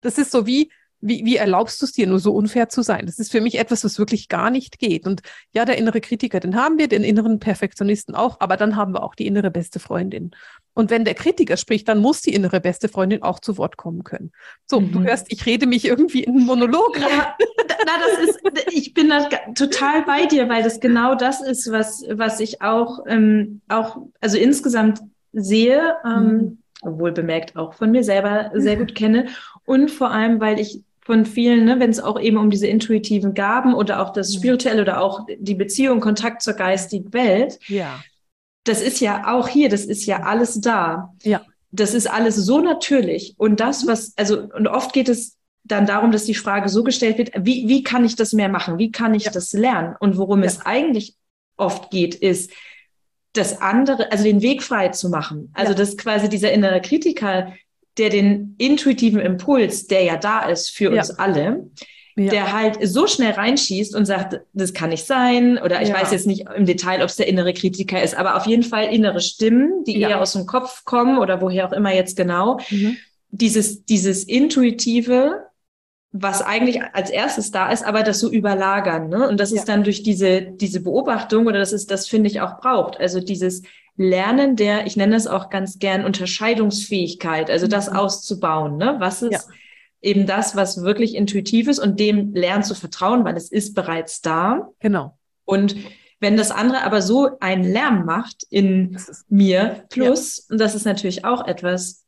das ist so wie, wie, wie erlaubst du es dir nur so unfair zu sein? Das ist für mich etwas, was wirklich gar nicht geht. Und ja, der innere Kritiker, den haben wir, den inneren Perfektionisten auch, aber dann haben wir auch die innere beste Freundin. Und wenn der Kritiker spricht, dann muss die innere beste Freundin auch zu Wort kommen können. So, mhm. du hörst, ich rede mich irgendwie in einen Monolog rein. Ja, na, das ist, ich bin da total bei dir, weil das genau das ist, was, was ich auch, ähm, auch, also insgesamt sehe, ähm, mhm. obwohl bemerkt auch von mir selber sehr gut kenne. Und vor allem, weil ich von vielen, ne, wenn es auch eben um diese intuitiven Gaben oder auch das mhm. Spirituelle oder auch die Beziehung, Kontakt zur geistigen Welt. Ja. Das ist ja auch hier, das ist ja alles da. Ja. Das ist alles so natürlich. Und das, mhm. was, also, und oft geht es dann darum, dass die Frage so gestellt wird, wie, wie kann ich das mehr machen? Wie kann ich ja. das lernen? Und worum ja. es eigentlich oft geht, ist, das andere, also den Weg frei zu machen. Also, ja. dass quasi dieser innere Kritiker der den intuitiven Impuls, der ja da ist für uns alle, ja. der halt so schnell reinschießt und sagt, das kann nicht sein, oder ich ja. weiß jetzt nicht im Detail, ob es der innere Kritiker ist, aber auf jeden Fall innere Stimmen, die ja. eher aus dem Kopf kommen oder woher auch immer jetzt genau. Mhm. Dieses, dieses intuitive, was eigentlich als erstes da ist, aber das so überlagern, ne? Und das ist dann durch diese, diese Beobachtung oder das ist, das finde ich auch braucht. Also dieses Lernen der, ich nenne es auch ganz gern Unterscheidungsfähigkeit, also das mhm. auszubauen. Ne? Was ist ja. eben das, was wirklich intuitiv ist und dem lernen zu vertrauen, weil es ist bereits da. Genau. Und wenn das andere aber so einen Lärm macht in mir, plus, ja. und das ist natürlich auch etwas,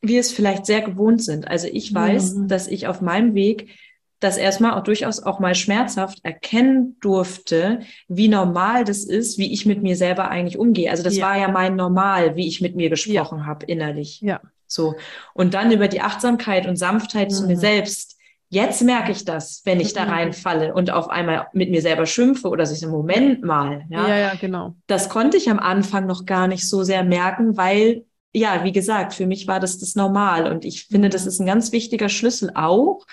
wir es vielleicht sehr gewohnt sind. Also ich weiß, mhm. dass ich auf meinem Weg das erstmal auch durchaus auch mal schmerzhaft erkennen durfte, wie normal das ist, wie ich mit mir selber eigentlich umgehe. Also das ja. war ja mein Normal, wie ich mit mir gesprochen ja. habe innerlich. Ja. So. Und dann über die Achtsamkeit und Sanftheit mhm. zu mir mhm. selbst. Jetzt merke ich das, wenn ich da mhm. reinfalle und auf einmal mit mir selber schimpfe oder sich im Moment mal. Ja, ja, ja, genau. Das konnte ich am Anfang noch gar nicht so sehr merken, weil ja, wie gesagt, für mich war das das Normal und ich finde, das mhm. ist ein ganz wichtiger Schlüssel auch,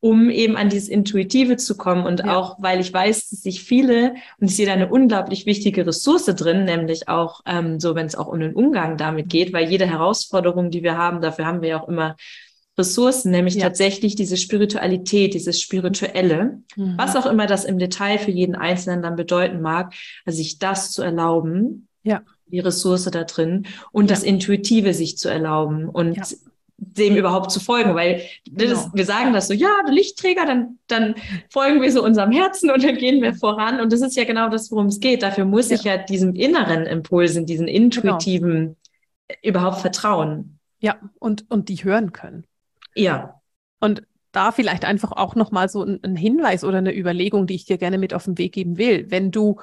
um eben an dieses Intuitive zu kommen und ja. auch, weil ich weiß, dass sich viele, und ich sehe da eine unglaublich wichtige Ressource drin, nämlich auch ähm, so, wenn es auch um den Umgang damit geht, weil jede Herausforderung, die wir haben, dafür haben wir ja auch immer Ressourcen, nämlich ja. tatsächlich diese Spiritualität, dieses Spirituelle, mhm. was auch immer das im Detail für jeden Einzelnen dann bedeuten mag, also sich das zu erlauben, ja. die Ressource da drin und das Intuitive sich zu erlauben und dem überhaupt zu folgen, weil genau. wir sagen das so, ja, der Lichtträger, dann, dann folgen wir so unserem Herzen und dann gehen wir voran. Und das ist ja genau das, worum es geht. Dafür muss ja. ich ja diesem inneren Impulsen, diesen intuitiven genau. überhaupt vertrauen. Ja, und, und die hören können. Ja. Und da vielleicht einfach auch nochmal so ein, ein Hinweis oder eine Überlegung, die ich dir gerne mit auf den Weg geben will. Wenn du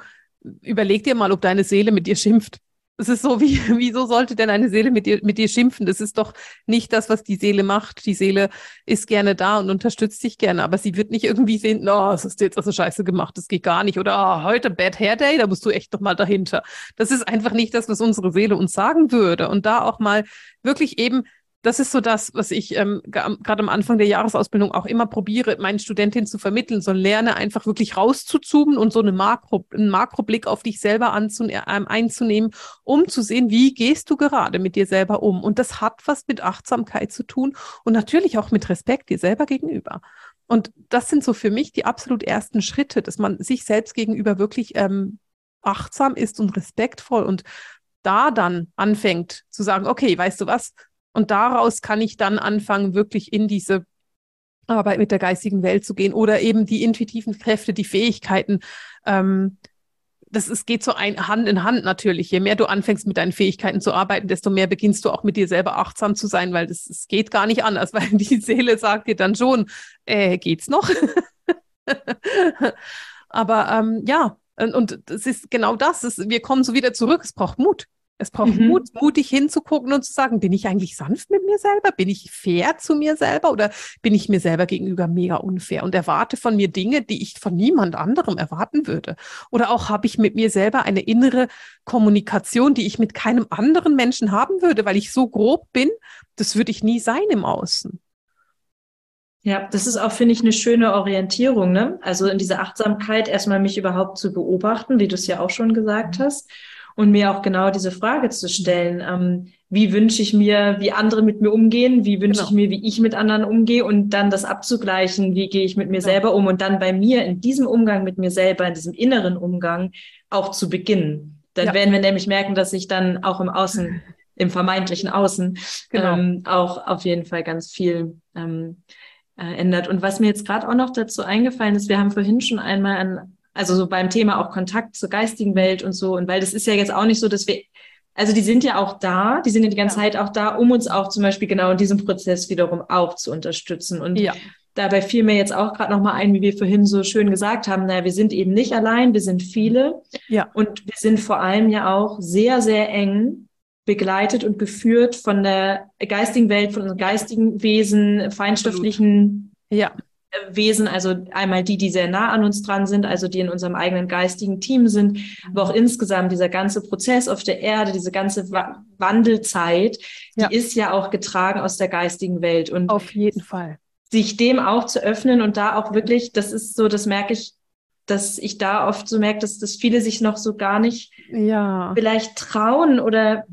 überleg dir mal, ob deine Seele mit dir schimpft. Es ist so, wie, wieso sollte denn eine Seele mit dir, mit dir schimpfen? Das ist doch nicht das, was die Seele macht. Die Seele ist gerne da und unterstützt dich gerne, aber sie wird nicht irgendwie sehen, oh, das hast du jetzt also scheiße gemacht, das geht gar nicht. Oder oh, heute Bad Hair Day, da musst du echt doch mal dahinter. Das ist einfach nicht das, was unsere Seele uns sagen würde. Und da auch mal wirklich eben das ist so das, was ich ähm, gerade am Anfang der Jahresausbildung auch immer probiere, meinen Studentinnen zu vermitteln. So lerne einfach wirklich rauszuzoomen und so eine Makro, einen Makroblick auf dich selber äh, einzunehmen, um zu sehen, wie gehst du gerade mit dir selber um. Und das hat was mit Achtsamkeit zu tun und natürlich auch mit Respekt dir selber gegenüber. Und das sind so für mich die absolut ersten Schritte, dass man sich selbst gegenüber wirklich ähm, achtsam ist und respektvoll und da dann anfängt zu sagen, okay, weißt du was, und daraus kann ich dann anfangen, wirklich in diese Arbeit mit der geistigen Welt zu gehen oder eben die intuitiven Kräfte, die Fähigkeiten. Ähm, das ist, geht so ein, Hand in Hand natürlich. Je mehr du anfängst, mit deinen Fähigkeiten zu arbeiten, desto mehr beginnst du auch mit dir selber achtsam zu sein, weil das, geht gar nicht anders, weil die Seele sagt dir dann schon, äh, geht's noch? Aber ähm, ja, und, und das ist genau das. Ist, wir kommen so wieder zurück. Es braucht Mut. Es braucht mhm. Mut, mutig hinzugucken und zu sagen, bin ich eigentlich sanft mit mir selber? Bin ich fair zu mir selber oder bin ich mir selber gegenüber mega unfair und erwarte von mir Dinge, die ich von niemand anderem erwarten würde? Oder auch habe ich mit mir selber eine innere Kommunikation, die ich mit keinem anderen Menschen haben würde, weil ich so grob bin, das würde ich nie sein im Außen. Ja, das ist auch, finde ich, eine schöne Orientierung, ne? Also in dieser Achtsamkeit erstmal mich überhaupt zu beobachten, wie du es ja auch schon gesagt mhm. hast und mir auch genau diese Frage zu stellen, ähm, wie wünsche ich mir, wie andere mit mir umgehen, wie wünsche genau. ich mir, wie ich mit anderen umgehe und dann das abzugleichen, wie gehe ich mit mir genau. selber um und dann bei mir in diesem Umgang mit mir selber, in diesem inneren Umgang auch zu beginnen. Dann ja. werden wir nämlich merken, dass sich dann auch im Außen, im vermeintlichen Außen, genau. ähm, auch auf jeden Fall ganz viel ähm, äh, ändert. Und was mir jetzt gerade auch noch dazu eingefallen ist, wir haben vorhin schon einmal an also so beim Thema auch Kontakt zur geistigen Welt und so. Und weil das ist ja jetzt auch nicht so, dass wir, also die sind ja auch da, die sind ja die ganze ja. Zeit auch da, um uns auch zum Beispiel genau in diesem Prozess wiederum auch zu unterstützen. Und ja. dabei fiel mir jetzt auch gerade nochmal ein, wie wir vorhin so schön gesagt haben, naja, wir sind eben nicht allein, wir sind viele. Ja. Und wir sind vor allem ja auch sehr, sehr eng begleitet und geführt von der geistigen Welt, von unseren geistigen Wesen, feinstofflichen ja. Wesen, also einmal die, die sehr nah an uns dran sind, also die in unserem eigenen geistigen Team sind, aber auch insgesamt dieser ganze Prozess auf der Erde, diese ganze Wa Wandelzeit, die ja. ist ja auch getragen aus der geistigen Welt und auf jeden Fall sich dem auch zu öffnen und da auch wirklich, das ist so, das merke ich dass ich da oft so merke, dass, dass viele sich noch so gar nicht ja. vielleicht trauen oder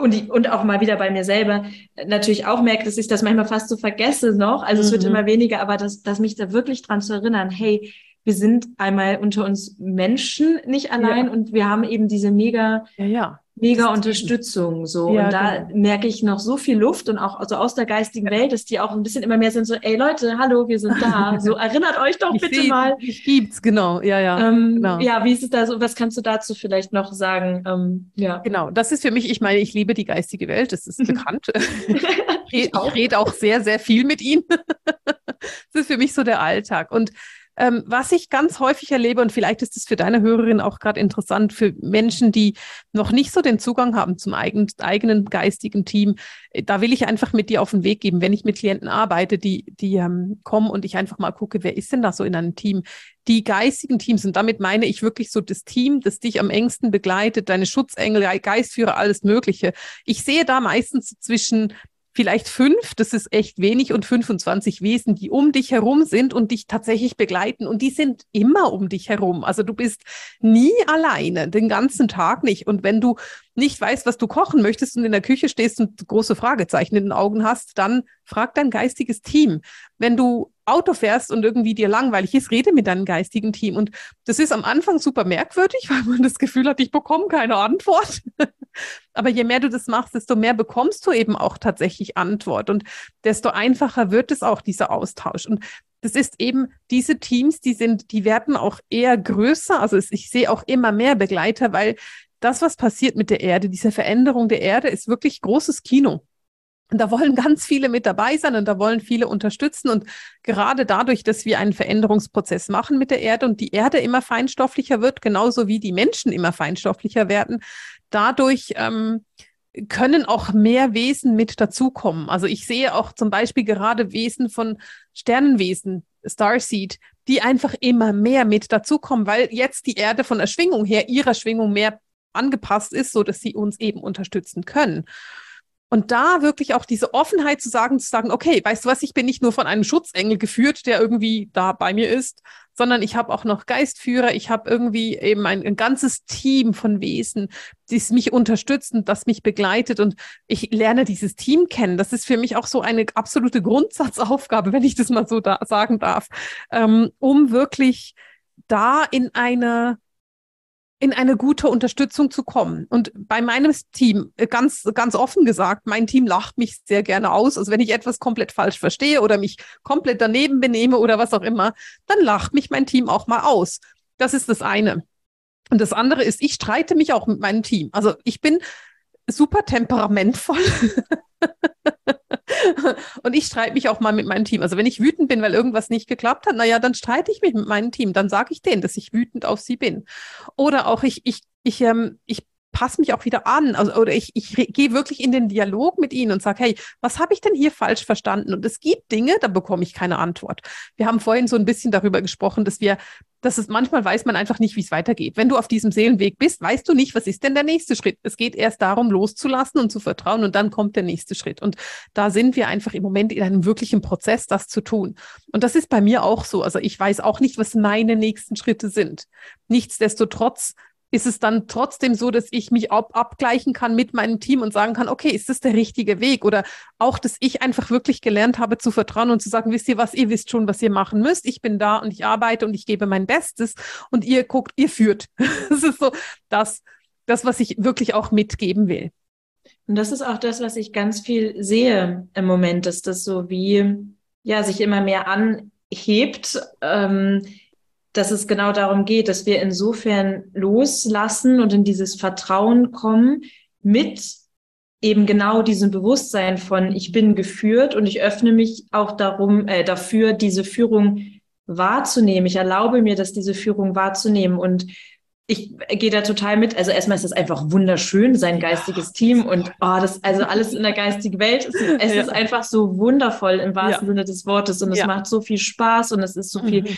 und, und auch mal wieder bei mir selber natürlich auch merke, dass ich das manchmal fast so vergesse noch. Also mhm. es wird mhm. immer weniger, aber dass, dass mich da wirklich dran zu erinnern, hey, wir sind einmal unter uns Menschen nicht allein ja. und wir haben eben diese mega ja, ja mega Unterstützung so ja, und da genau. merke ich noch so viel Luft und auch also aus der geistigen Welt, dass die auch ein bisschen immer mehr sind so ey Leute, hallo, wir sind da. So erinnert euch doch ich bitte seh, mal. Ich gibt's genau. Ja, ja. Ähm, genau. Ja, wie ist es da so was kannst du dazu vielleicht noch sagen? Ähm, ja. Genau, das ist für mich, ich meine, ich liebe die geistige Welt, das ist bekannt. ich, ich rede auch sehr sehr viel mit ihnen. das ist für mich so der Alltag und ähm, was ich ganz häufig erlebe, und vielleicht ist es für deine Hörerin auch gerade interessant, für Menschen, die noch nicht so den Zugang haben zum eigen, eigenen geistigen Team, äh, da will ich einfach mit dir auf den Weg geben, wenn ich mit Klienten arbeite, die, die ähm, kommen und ich einfach mal gucke, wer ist denn da so in einem Team? Die geistigen Teams, und damit meine ich wirklich so das Team, das dich am engsten begleitet, deine Schutzengel, Geistführer, alles Mögliche. Ich sehe da meistens zwischen vielleicht fünf, das ist echt wenig, und 25 Wesen, die um dich herum sind und dich tatsächlich begleiten. Und die sind immer um dich herum. Also du bist nie alleine, den ganzen Tag nicht. Und wenn du nicht weißt, was du kochen möchtest und in der Küche stehst und große Fragezeichen in den Augen hast, dann frag dein geistiges Team. Wenn du Auto fährst und irgendwie dir langweilig ist, rede mit deinem geistigen Team. Und das ist am Anfang super merkwürdig, weil man das Gefühl hat, ich bekomme keine Antwort. Aber je mehr du das machst, desto mehr bekommst du eben auch tatsächlich Antwort und desto einfacher wird es auch, dieser Austausch. Und das ist eben diese Teams, die sind, die werden auch eher größer. Also ich sehe auch immer mehr Begleiter, weil das, was passiert mit der Erde, diese Veränderung der Erde, ist wirklich großes Kino. Und da wollen ganz viele mit dabei sein und da wollen viele unterstützen. Und gerade dadurch, dass wir einen Veränderungsprozess machen mit der Erde und die Erde immer feinstofflicher wird, genauso wie die Menschen immer feinstofflicher werden, dadurch ähm, können auch mehr Wesen mit dazukommen. Also ich sehe auch zum Beispiel gerade Wesen von Sternenwesen, Starseed, die einfach immer mehr mit dazukommen, weil jetzt die Erde von der Schwingung her, ihrer Schwingung mehr angepasst ist, so dass sie uns eben unterstützen können. Und da wirklich auch diese Offenheit zu sagen, zu sagen, okay, weißt du was, ich bin nicht nur von einem Schutzengel geführt, der irgendwie da bei mir ist, sondern ich habe auch noch Geistführer, ich habe irgendwie eben ein, ein, ganzes Team von Wesen, die mich unterstützen, das mich begleitet und ich lerne dieses Team kennen. Das ist für mich auch so eine absolute Grundsatzaufgabe, wenn ich das mal so da sagen darf, ähm, um wirklich da in eine in eine gute Unterstützung zu kommen. Und bei meinem Team, äh, ganz, ganz offen gesagt, mein Team lacht mich sehr gerne aus. Also wenn ich etwas komplett falsch verstehe oder mich komplett daneben benehme oder was auch immer, dann lacht mich mein Team auch mal aus. Das ist das eine. Und das andere ist, ich streite mich auch mit meinem Team. Also ich bin super temperamentvoll. und ich streite mich auch mal mit meinem Team. Also wenn ich wütend bin, weil irgendwas nicht geklappt hat, naja, dann streite ich mich mit meinem Team. Dann sage ich denen, dass ich wütend auf sie bin. Oder auch ich, ich, ich, ähm, ich passe mich auch wieder an. Also, oder ich, ich gehe wirklich in den Dialog mit ihnen und sage, hey, was habe ich denn hier falsch verstanden? Und es gibt Dinge, da bekomme ich keine Antwort. Wir haben vorhin so ein bisschen darüber gesprochen, dass wir dass es manchmal weiß man einfach nicht, wie es weitergeht. Wenn du auf diesem Seelenweg bist, weißt du nicht, was ist denn der nächste Schritt. Es geht erst darum, loszulassen und zu vertrauen und dann kommt der nächste Schritt. Und da sind wir einfach im Moment in einem wirklichen Prozess, das zu tun. Und das ist bei mir auch so. Also ich weiß auch nicht, was meine nächsten Schritte sind. Nichtsdestotrotz ist es dann trotzdem so, dass ich mich ab abgleichen kann mit meinem Team und sagen kann, okay, ist das der richtige Weg? Oder auch, dass ich einfach wirklich gelernt habe zu vertrauen und zu sagen, wisst ihr was, ihr wisst schon, was ihr machen müsst. Ich bin da und ich arbeite und ich gebe mein Bestes und ihr guckt, ihr führt. das ist so das, das, was ich wirklich auch mitgeben will. Und das ist auch das, was ich ganz viel sehe im Moment, dass das so wie, ja, sich immer mehr anhebt. Ähm, dass es genau darum geht, dass wir insofern loslassen und in dieses Vertrauen kommen mit eben genau diesem Bewusstsein von ich bin geführt und ich öffne mich auch darum äh, dafür diese Führung wahrzunehmen. Ich erlaube mir, dass diese Führung wahrzunehmen und ich gehe da total mit. Also erstmal ist es einfach wunderschön, sein geistiges Team und oh, das, also alles in der geistigen Welt. Es, es ja. ist einfach so wundervoll im wahrsten ja. Sinne des Wortes und es ja. macht so viel Spaß und es ist so viel mhm.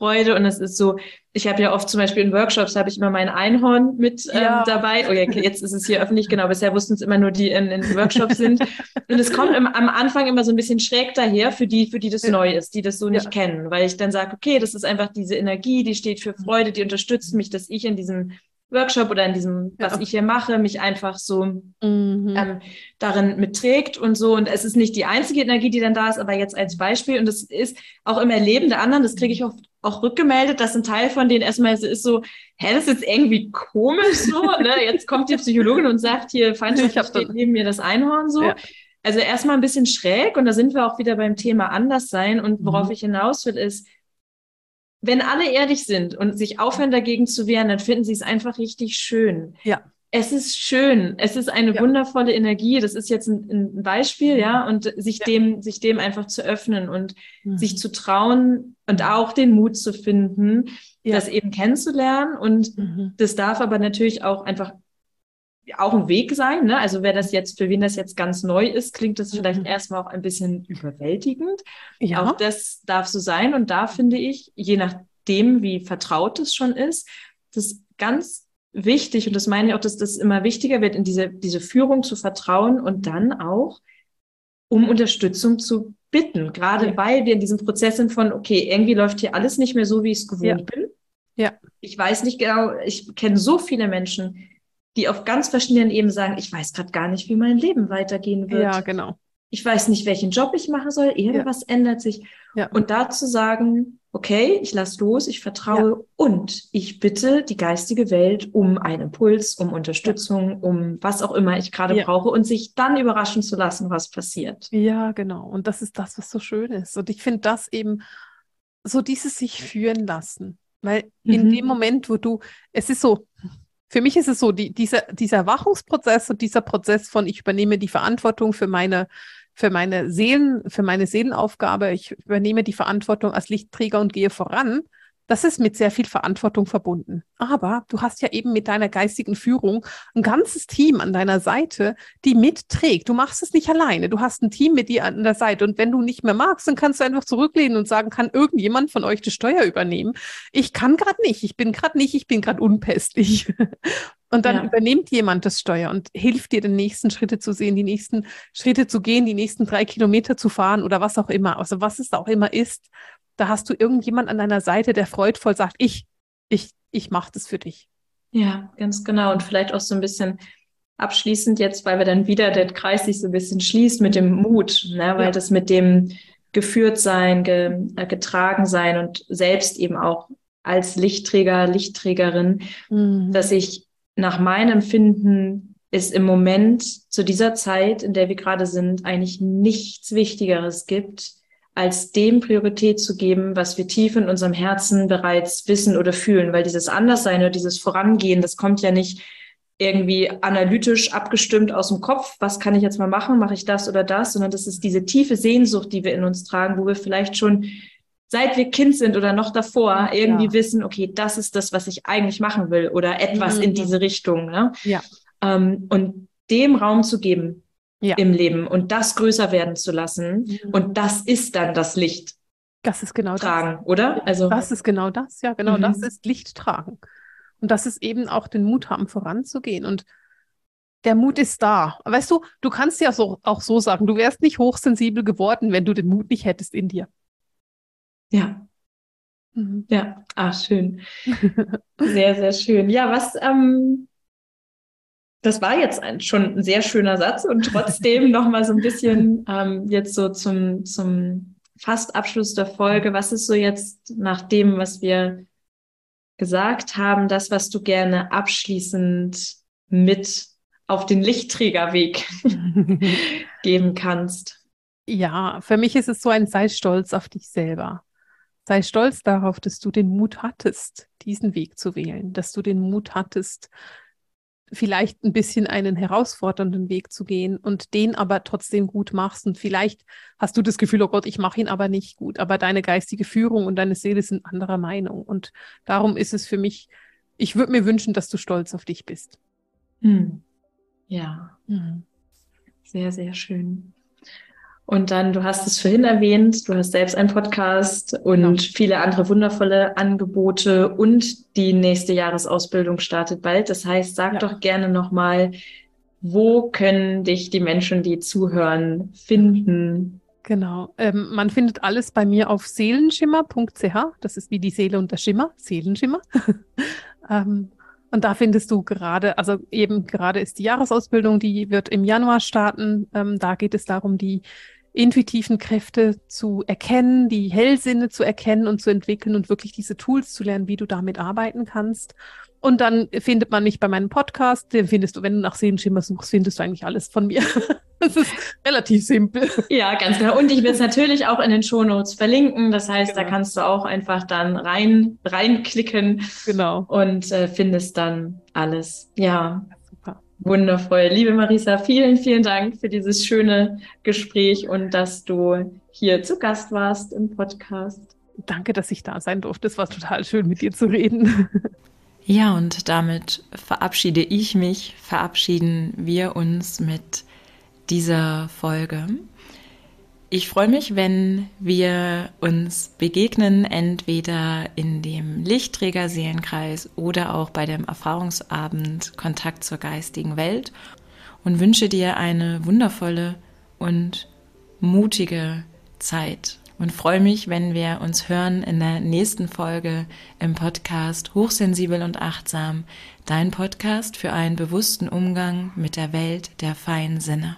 Freude und es ist so, ich habe ja oft zum Beispiel in Workshops habe ich immer mein Einhorn mit ähm, ja. dabei. Oh ja, jetzt ist es hier öffentlich, genau. Bisher wussten es immer nur die in, in Workshops sind. Und es kommt im, am Anfang immer so ein bisschen schräg daher für die, für die das neu ist, die das so nicht ja. kennen, weil ich dann sage, okay, das ist einfach diese Energie, die steht für Freude, die unterstützt mich, dass ich in diesem Workshop oder in diesem, was ja. ich hier mache, mich einfach so mhm. ähm, darin mitträgt und so. Und es ist nicht die einzige Energie, die dann da ist, aber jetzt als Beispiel. Und das ist auch im Erleben der anderen, das kriege ich oft auch rückgemeldet, dass ein Teil von denen erstmal ist so, hä, das ist jetzt irgendwie komisch so, ne? Jetzt kommt die Psychologin und sagt hier, Feindschaft steht neben mir das Einhorn so. Ja. Also erstmal ein bisschen schräg und da sind wir auch wieder beim Thema Anderssein und worauf mhm. ich hinaus will, ist, wenn alle ehrlich sind und sich aufhören dagegen zu wehren, dann finden sie es einfach richtig schön. Ja. Es ist schön. Es ist eine ja. wundervolle Energie. Das ist jetzt ein, ein Beispiel, ja, und sich ja. dem, sich dem einfach zu öffnen und mhm. sich zu trauen und auch den Mut zu finden, ja. das eben kennenzulernen. Und mhm. das darf aber natürlich auch einfach auch ein Weg sein. Ne? Also wer das jetzt, für wen das jetzt ganz neu ist, klingt das vielleicht mhm. erstmal auch ein bisschen überwältigend. Ja. Auch das darf so sein. Und da finde ich, je nachdem, wie vertraut es schon ist, das ganz wichtig, und das meine ich auch, dass das immer wichtiger wird, in diese, diese Führung zu vertrauen und dann auch um Unterstützung zu bitten. Gerade ja. weil wir in diesem Prozess sind von, okay, irgendwie läuft hier alles nicht mehr so, wie ich es gewohnt ja. bin. Ja. Ich weiß nicht genau, ich kenne so viele Menschen, die auf ganz verschiedenen Ebenen sagen, ich weiß gerade gar nicht, wie mein Leben weitergehen wird. Ja, genau. ich weiß nicht, welchen Job ich machen soll, irgendwas ja. ändert sich. Ja. Und da zu sagen, okay, ich lasse los, ich vertraue ja. und ich bitte die geistige Welt um einen Impuls, um Unterstützung, um was auch immer ich gerade brauche und sich dann überraschen zu lassen, was passiert. Ja, genau. Und das ist das, was so schön ist. Und ich finde das eben so dieses sich führen lassen. Weil mhm. in dem Moment, wo du, es ist so, für mich ist es so, die, dieser, dieser Erwachungsprozess und dieser Prozess von ich übernehme die Verantwortung für meine für meine Seelen, für meine Seelenaufgabe. Ich übernehme die Verantwortung als Lichtträger und gehe voran. Das ist mit sehr viel Verantwortung verbunden. Aber du hast ja eben mit deiner geistigen Führung ein ganzes Team an deiner Seite, die mitträgt. Du machst es nicht alleine. Du hast ein Team mit dir an der Seite. Und wenn du nicht mehr magst, dann kannst du einfach zurücklehnen und sagen, kann irgendjemand von euch die Steuer übernehmen? Ich kann gerade nicht. Ich bin gerade nicht. Ich bin gerade unpässlich. Und dann ja. übernimmt jemand das Steuer und hilft dir, den nächsten Schritte zu sehen, die nächsten Schritte zu gehen, die nächsten drei Kilometer zu fahren oder was auch immer. Also was es auch immer ist, da hast du irgendjemand an deiner Seite, der freudvoll sagt, ich, ich, ich mache das für dich. Ja, ganz genau. Und vielleicht auch so ein bisschen abschließend jetzt, weil wir dann wieder der Kreis sich so ein bisschen schließt mit dem Mut, ne? weil ja. das mit dem geführt sein, ge, äh, getragen sein und selbst eben auch als Lichtträger, Lichtträgerin, mhm. dass ich nach meinem Empfinden ist im Moment zu dieser Zeit, in der wir gerade sind, eigentlich nichts Wichtigeres gibt, als dem Priorität zu geben, was wir tief in unserem Herzen bereits wissen oder fühlen. Weil dieses Anderssein oder dieses Vorangehen, das kommt ja nicht irgendwie analytisch abgestimmt aus dem Kopf, was kann ich jetzt mal machen, mache ich das oder das, sondern das ist diese tiefe Sehnsucht, die wir in uns tragen, wo wir vielleicht schon seit wir Kind sind oder noch davor irgendwie ja. wissen, okay, das ist das, was ich eigentlich machen will oder etwas mhm. in diese Richtung. Ne? Ja. Ähm, und dem Raum zu geben ja. im Leben und das größer werden zu lassen. Mhm. Und das ist dann das Licht. Das ist genau tragen, das. oder? Also das ist genau das, ja, genau, mhm. das ist Licht tragen. Und das ist eben auch den Mut haben, voranzugehen. Und der Mut ist da. Weißt du, du kannst ja so, auch so sagen, du wärst nicht hochsensibel geworden, wenn du den Mut nicht hättest in dir. Ja. Mhm. Ja, ah, schön. Sehr, sehr schön. Ja, was, ähm, das war jetzt ein, schon ein sehr schöner Satz und trotzdem nochmal so ein bisschen ähm, jetzt so zum, zum fast Abschluss der Folge. Was ist so jetzt nach dem, was wir gesagt haben, das, was du gerne abschließend mit auf den Lichtträgerweg geben kannst? Ja, für mich ist es so ein sei stolz auf dich selber. Sei stolz darauf, dass du den Mut hattest, diesen Weg zu wählen, dass du den Mut hattest, vielleicht ein bisschen einen herausfordernden Weg zu gehen und den aber trotzdem gut machst. Und vielleicht hast du das Gefühl, oh Gott, ich mache ihn aber nicht gut. Aber deine geistige Führung und deine Seele sind anderer Meinung. Und darum ist es für mich, ich würde mir wünschen, dass du stolz auf dich bist. Hm. Ja. Hm. Sehr, sehr schön. Und dann, du hast es vorhin erwähnt, du hast selbst einen Podcast und genau. viele andere wundervolle Angebote und die nächste Jahresausbildung startet bald. Das heißt, sag ja. doch gerne nochmal, wo können dich die Menschen, die zuhören, finden? Genau. Ähm, man findet alles bei mir auf seelenschimmer.ch. Das ist wie die Seele und der Schimmer, Seelenschimmer. ähm, und da findest du gerade, also eben gerade ist die Jahresausbildung, die wird im Januar starten. Ähm, da geht es darum, die intuitiven Kräfte zu erkennen, die Hellsinne zu erkennen und zu entwickeln und wirklich diese Tools zu lernen, wie du damit arbeiten kannst. Und dann findet man mich bei meinem Podcast, den findest du, wenn du nach Sehenschimmer suchst, findest du eigentlich alles von mir. Das ist relativ simpel. Ja, ganz genau. Und ich will es natürlich auch in den Shownotes verlinken. Das heißt, genau. da kannst du auch einfach dann rein, reinklicken. Genau. Und äh, findest dann alles. Ja. Wundervoll. Liebe Marisa, vielen, vielen Dank für dieses schöne Gespräch und dass du hier zu Gast warst im Podcast. Danke, dass ich da sein durfte. Es war total schön, mit dir zu reden. Ja, und damit verabschiede ich mich, verabschieden wir uns mit dieser Folge. Ich freue mich, wenn wir uns begegnen, entweder in dem Lichtträgerseelenkreis oder auch bei dem Erfahrungsabend Kontakt zur geistigen Welt und wünsche dir eine wundervolle und mutige Zeit und freue mich, wenn wir uns hören in der nächsten Folge im Podcast Hochsensibel und Achtsam, dein Podcast für einen bewussten Umgang mit der Welt der feinen Sinne.